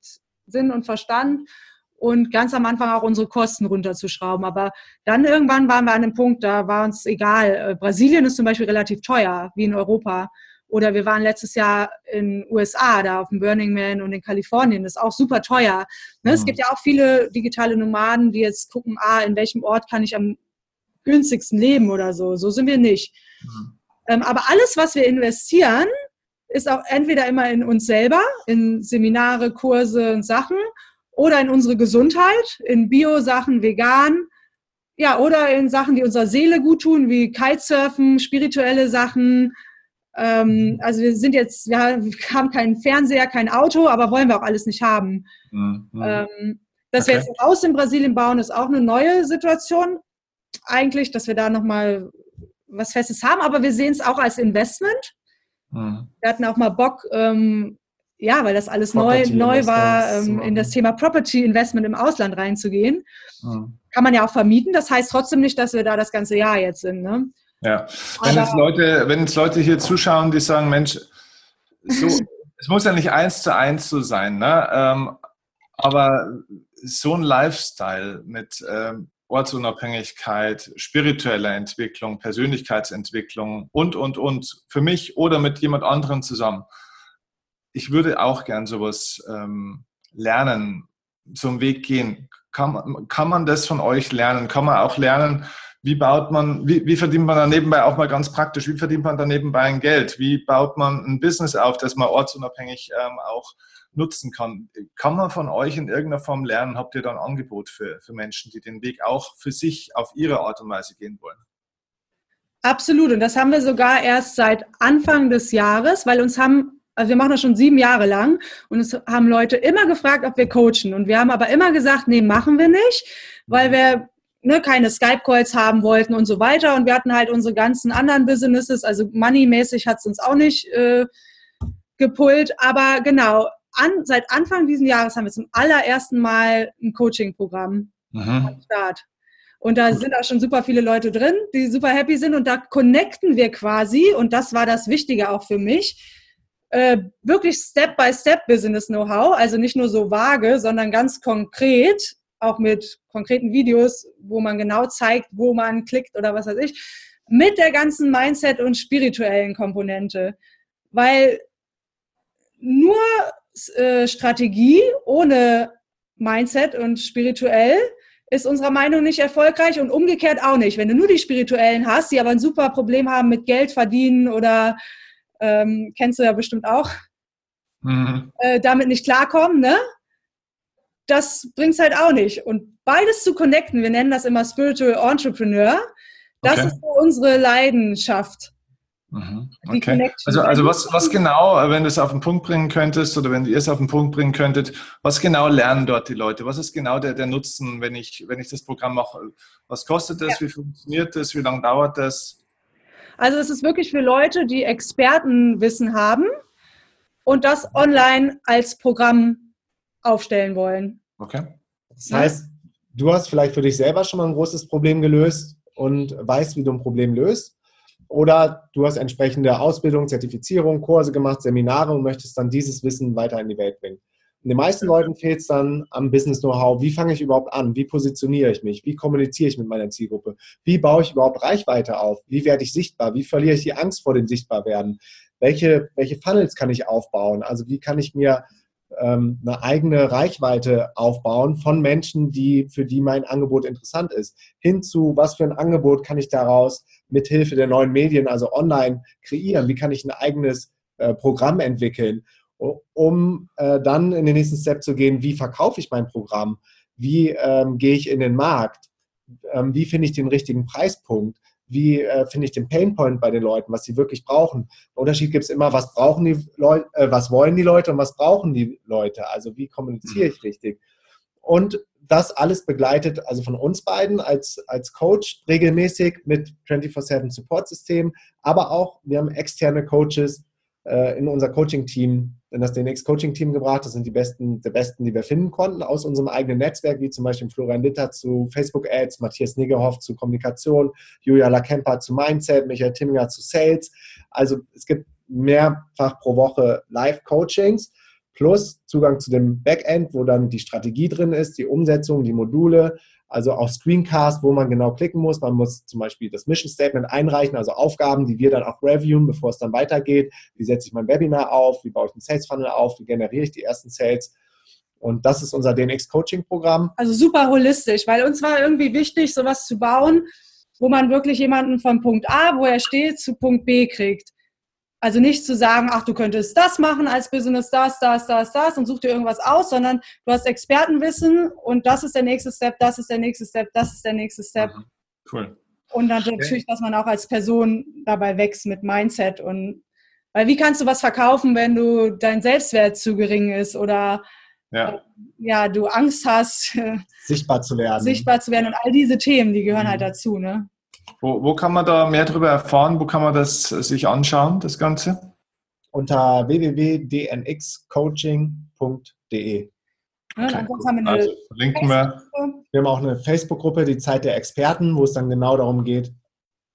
Sinn und Verstand und ganz am Anfang auch unsere Kosten runterzuschrauben. Aber dann irgendwann waren wir an einem Punkt, da war uns egal. Äh, Brasilien ist zum Beispiel relativ teuer, wie in Europa. Oder wir waren letztes Jahr in USA, da auf dem Burning Man und in Kalifornien. Das ist auch super teuer. Ne? Mhm. Es gibt ja auch viele digitale Nomaden, die jetzt gucken, ah, in welchem Ort kann ich am günstigsten leben oder so. So sind wir nicht. Mhm. Ähm, aber alles, was wir investieren, ist auch entweder immer in uns selber, in Seminare, Kurse und Sachen oder in unsere Gesundheit, in Bio-Sachen, vegan, ja, oder in Sachen, die unserer Seele gut tun, wie Kitesurfen, spirituelle Sachen. Ähm, also wir sind jetzt, wir haben keinen Fernseher, kein Auto, aber wollen wir auch alles nicht haben. Mhm. Ähm, dass okay. wir jetzt Haus in Brasilien bauen, ist auch eine neue Situation eigentlich, dass wir da nochmal was Festes haben, aber wir sehen es auch als Investment. Mhm. Wir hatten auch mal Bock, ähm, ja, weil das alles neu, neu war, ähm, in das Thema Property Investment im Ausland reinzugehen. Mhm. Kann man ja auch vermieten. Das heißt trotzdem nicht, dass wir da das ganze Jahr jetzt sind. Ne? Ja, wenn jetzt, Leute, wenn jetzt Leute hier zuschauen, die sagen, Mensch, so, es muss ja nicht eins zu eins so sein, ne? Ähm, aber so ein Lifestyle mit ähm, Ortsunabhängigkeit, spirituelle Entwicklung, Persönlichkeitsentwicklung und, und, und für mich oder mit jemand anderem zusammen. Ich würde auch gern sowas ähm, lernen, so einen Weg gehen. Kann, kann man das von euch lernen? Kann man auch lernen, wie baut man, wie, wie verdient man da nebenbei auch mal ganz praktisch, wie verdient man da nebenbei ein Geld? Wie baut man ein Business auf, das man ortsunabhängig ähm, auch nutzen kann. Kann man von euch in irgendeiner Form lernen? Habt ihr da ein Angebot für, für Menschen, die den Weg auch für sich auf ihre Art und Weise gehen wollen? Absolut. Und das haben wir sogar erst seit Anfang des Jahres, weil uns haben Also wir machen das schon sieben Jahre lang und es haben Leute immer gefragt, ob wir coachen. Und wir haben aber immer gesagt, nee, machen wir nicht, weil wir ne, keine Skype-Calls haben wollten und so weiter. Und wir hatten halt unsere ganzen anderen Businesses, also moneymäßig hat es uns auch nicht äh, gepult. Aber genau, an, seit Anfang dieses Jahres haben wir zum allerersten Mal ein Coaching-Programm mhm. am Start. Und da sind auch schon super viele Leute drin, die super happy sind. Und da connecten wir quasi, und das war das Wichtige auch für mich, äh, wirklich Step-by-Step-Business-Know-how. Also nicht nur so vage, sondern ganz konkret, auch mit konkreten Videos, wo man genau zeigt, wo man klickt oder was weiß ich, mit der ganzen Mindset- und spirituellen Komponente. Weil nur Strategie ohne Mindset und spirituell ist unserer Meinung nicht erfolgreich und umgekehrt auch nicht. Wenn du nur die Spirituellen hast, die aber ein super Problem haben mit Geld verdienen oder ähm, kennst du ja bestimmt auch, mhm. äh, damit nicht klarkommen, ne? Das bringt es halt auch nicht. Und beides zu connecten, wir nennen das immer Spiritual Entrepreneur, das okay. ist so unsere Leidenschaft. Mhm. Okay. Also, also was, was genau, wenn du es auf den Punkt bringen könntest oder wenn ihr es auf den Punkt bringen könntet, was genau lernen dort die Leute? Was ist genau der, der Nutzen, wenn ich, wenn ich das Programm mache? Was kostet das? Ja. Wie funktioniert das? Wie lange dauert das? Also es ist wirklich für Leute, die Expertenwissen haben und das online als Programm aufstellen wollen. Okay. Das heißt, du hast vielleicht für dich selber schon mal ein großes Problem gelöst und weißt, wie du ein Problem löst oder du hast entsprechende Ausbildung, Zertifizierung, Kurse gemacht, Seminare und möchtest dann dieses Wissen weiter in die Welt bringen. Und den meisten Leuten fehlt es dann am Business-Know-how. Wie fange ich überhaupt an? Wie positioniere ich mich? Wie kommuniziere ich mit meiner Zielgruppe? Wie baue ich überhaupt Reichweite auf? Wie werde ich sichtbar? Wie verliere ich die Angst vor dem Sichtbarwerden? Welche, welche Funnels kann ich aufbauen? Also wie kann ich mir ähm, eine eigene Reichweite aufbauen von Menschen, die, für die mein Angebot interessant ist, hinzu, was für ein Angebot kann ich daraus mithilfe der neuen Medien, also online, kreieren? Wie kann ich ein eigenes äh, Programm entwickeln, um äh, dann in den nächsten Step zu gehen, wie verkaufe ich mein Programm? Wie ähm, gehe ich in den Markt? Ähm, wie finde ich den richtigen Preispunkt? wie äh, finde ich den Painpoint bei den Leuten, was sie wirklich brauchen. Der Unterschied gibt es immer, was brauchen die Leute, äh, was wollen die Leute und was brauchen die Leute. Also wie kommuniziere ich richtig. Und das alles begleitet, also von uns beiden als, als Coach regelmäßig mit 24-7 Support-System, aber auch, wir haben externe Coaches äh, in unser Coaching-Team, in das DNX-Coaching-Team gebracht. Das sind die besten, die besten, die wir finden konnten aus unserem eigenen Netzwerk, wie zum Beispiel Florian Litter zu Facebook-Ads, Matthias Niggerhoff zu Kommunikation, Julia Lakemper zu Mindset, Michael Timminger zu Sales. Also es gibt mehrfach pro Woche Live-Coachings plus Zugang zu dem Backend, wo dann die Strategie drin ist, die Umsetzung, die Module, also auch Screencast, wo man genau klicken muss. Man muss zum Beispiel das Mission Statement einreichen, also Aufgaben, die wir dann auch reviewen, bevor es dann weitergeht. Wie setze ich mein Webinar auf? Wie baue ich einen Sales Funnel auf? Wie generiere ich die ersten Sales? Und das ist unser DNX Coaching Programm. Also super holistisch, weil uns war irgendwie wichtig, sowas zu bauen, wo man wirklich jemanden von Punkt A, wo er steht, zu Punkt B kriegt. Also nicht zu sagen, ach, du könntest das machen als Business, das, das, das, das und such dir irgendwas aus, sondern du hast Expertenwissen und das ist der nächste Step, das ist der nächste Step, das ist der nächste Step. Cool. Und dann natürlich, dass man auch als Person dabei wächst mit Mindset und weil wie kannst du was verkaufen, wenn du dein Selbstwert zu gering ist oder ja, äh, ja du Angst hast, sichtbar zu werden. Sichtbar zu werden und all diese Themen, die gehören halt mhm. halt dazu, ne? Wo, wo kann man da mehr darüber erfahren? Wo kann man das sich anschauen, das Ganze? Unter www.dnxcoaching.de. Okay, haben wir, also, verlinken wir. wir haben auch eine Facebook-Gruppe, die Zeit der Experten, wo es dann genau darum geht,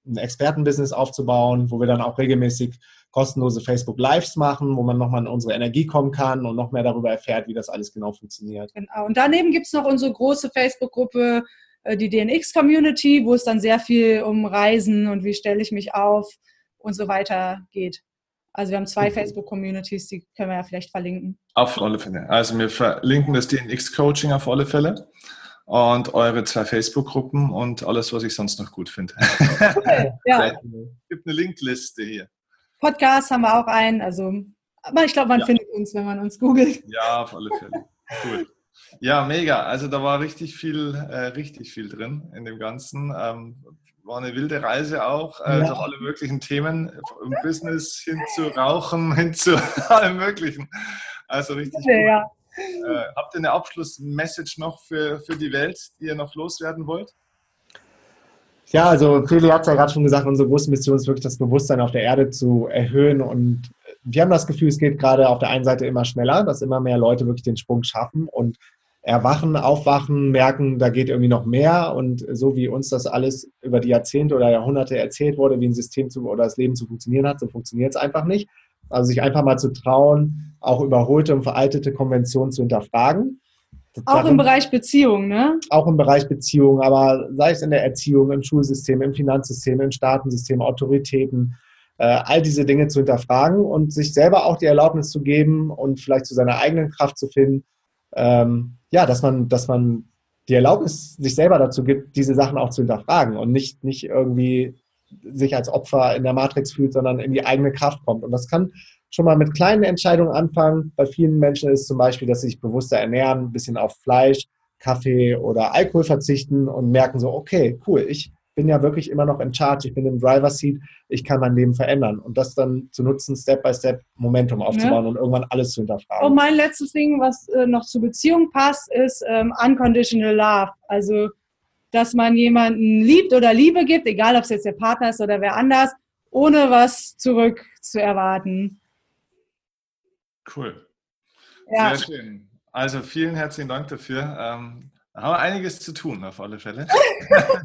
ein Expertenbusiness aufzubauen, wo wir dann auch regelmäßig kostenlose Facebook Lives machen, wo man nochmal in unsere Energie kommen kann und noch mehr darüber erfährt, wie das alles genau funktioniert. Genau. Und daneben gibt es noch unsere große Facebook-Gruppe äh, die DNX-Community, wo es dann sehr viel um Reisen und wie stelle ich mich auf und so weiter geht. Also wir haben zwei mhm. Facebook-Communities, die können wir ja vielleicht verlinken. Auf alle Fälle. Also wir verlinken das DNX-Coaching auf alle Fälle und eure zwei Facebook-Gruppen und alles, was ich sonst noch gut finde. Okay, ja. Es gibt eine Linkliste hier. Podcast haben wir auch einen. Also, aber ich glaube, man ja. findet uns, wenn man uns googelt. Ja, auf alle Fälle. Cool. Ja, mega. Also da war richtig viel, äh, richtig viel drin in dem Ganzen. Ähm, war eine wilde Reise auch, äh, Ja. durch alle möglichen Themen, im Business hin zu Rauchen, hin zu allem Möglichen. Also richtig gut. Ja. Äh, habt ihr eine Abschlussmessage noch für, für die Welt, die ihr noch loswerden wollt? Ja, also Feli hat es ja gerade schon gesagt, unsere große Mission ist wirklich das Bewusstsein auf der Erde zu erhöhen. Und wir haben das Gefühl, es geht gerade auf der einen Seite immer schneller, dass immer mehr Leute wirklich den Sprung schaffen und erwachen, aufwachen, merken, da geht irgendwie noch mehr. Und so wie uns das alles über die Jahrzehnte oder Jahrhunderte erzählt wurde, wie ein System zu, oder das Leben zu funktionieren hat, so funktioniert es einfach nicht. Also sich einfach mal zu trauen, auch überholte und veraltete Konventionen zu hinterfragen. Auch Darum- im Bereich Beziehung, ne? auch im Bereich Beziehungen, aber sei es in der Erziehung, im Schulsystem, im Finanzsystem, im Staatensystem, Autoritäten, all diese Dinge zu hinterfragen und sich selber auch die Erlaubnis zu geben und vielleicht zu seiner eigenen Kraft zu finden, ähm, ja, dass man, dass man die Erlaubnis sich selber dazu gibt, diese Sachen auch zu hinterfragen und nicht, nicht irgendwie sich als Opfer in der Matrix fühlt, sondern in die eigene Kraft kommt. Und das kann schon mal mit kleinen Entscheidungen anfangen. Bei vielen Menschen ist zum Beispiel, dass sie sich bewusster ernähren, ein bisschen auf Fleisch, Kaffee oder Alkohol verzichten und merken so, okay, cool, ich bin ja wirklich immer noch in Charge, ich bin im Driver Seat, ich kann mein Leben verändern und das dann zu nutzen, Step by Step Momentum aufzubauen und irgendwann alles zu hinterfragen. Und mein letztes Ding, was äh, noch zur Beziehung passt, ist ähm, unconditional love. Also, dass man jemanden liebt oder Liebe gibt, egal ob es jetzt der Partner ist oder wer anders, ohne was zurück zu erwarten. Cool. Ja. Sehr schön. Also vielen herzlichen Dank dafür. Ähm, da haben wir einiges zu tun, auf alle Fälle.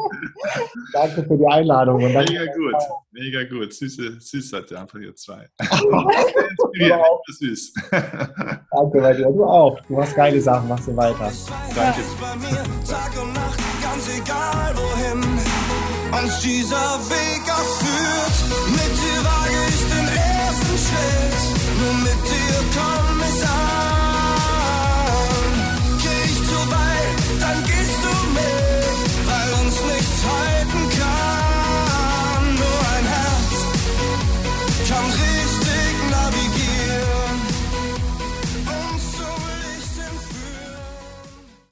Danke für die Einladung. Mega gut, mega gut. Süße, süß seid ihr einfach ihr zwei. Inspirierend, süß. danke bei dir. Du auch. Du machst geile Sachen, machst du weiter. Danke. bei mir Tag und Nacht, ganz egal wohin uns dieser Weg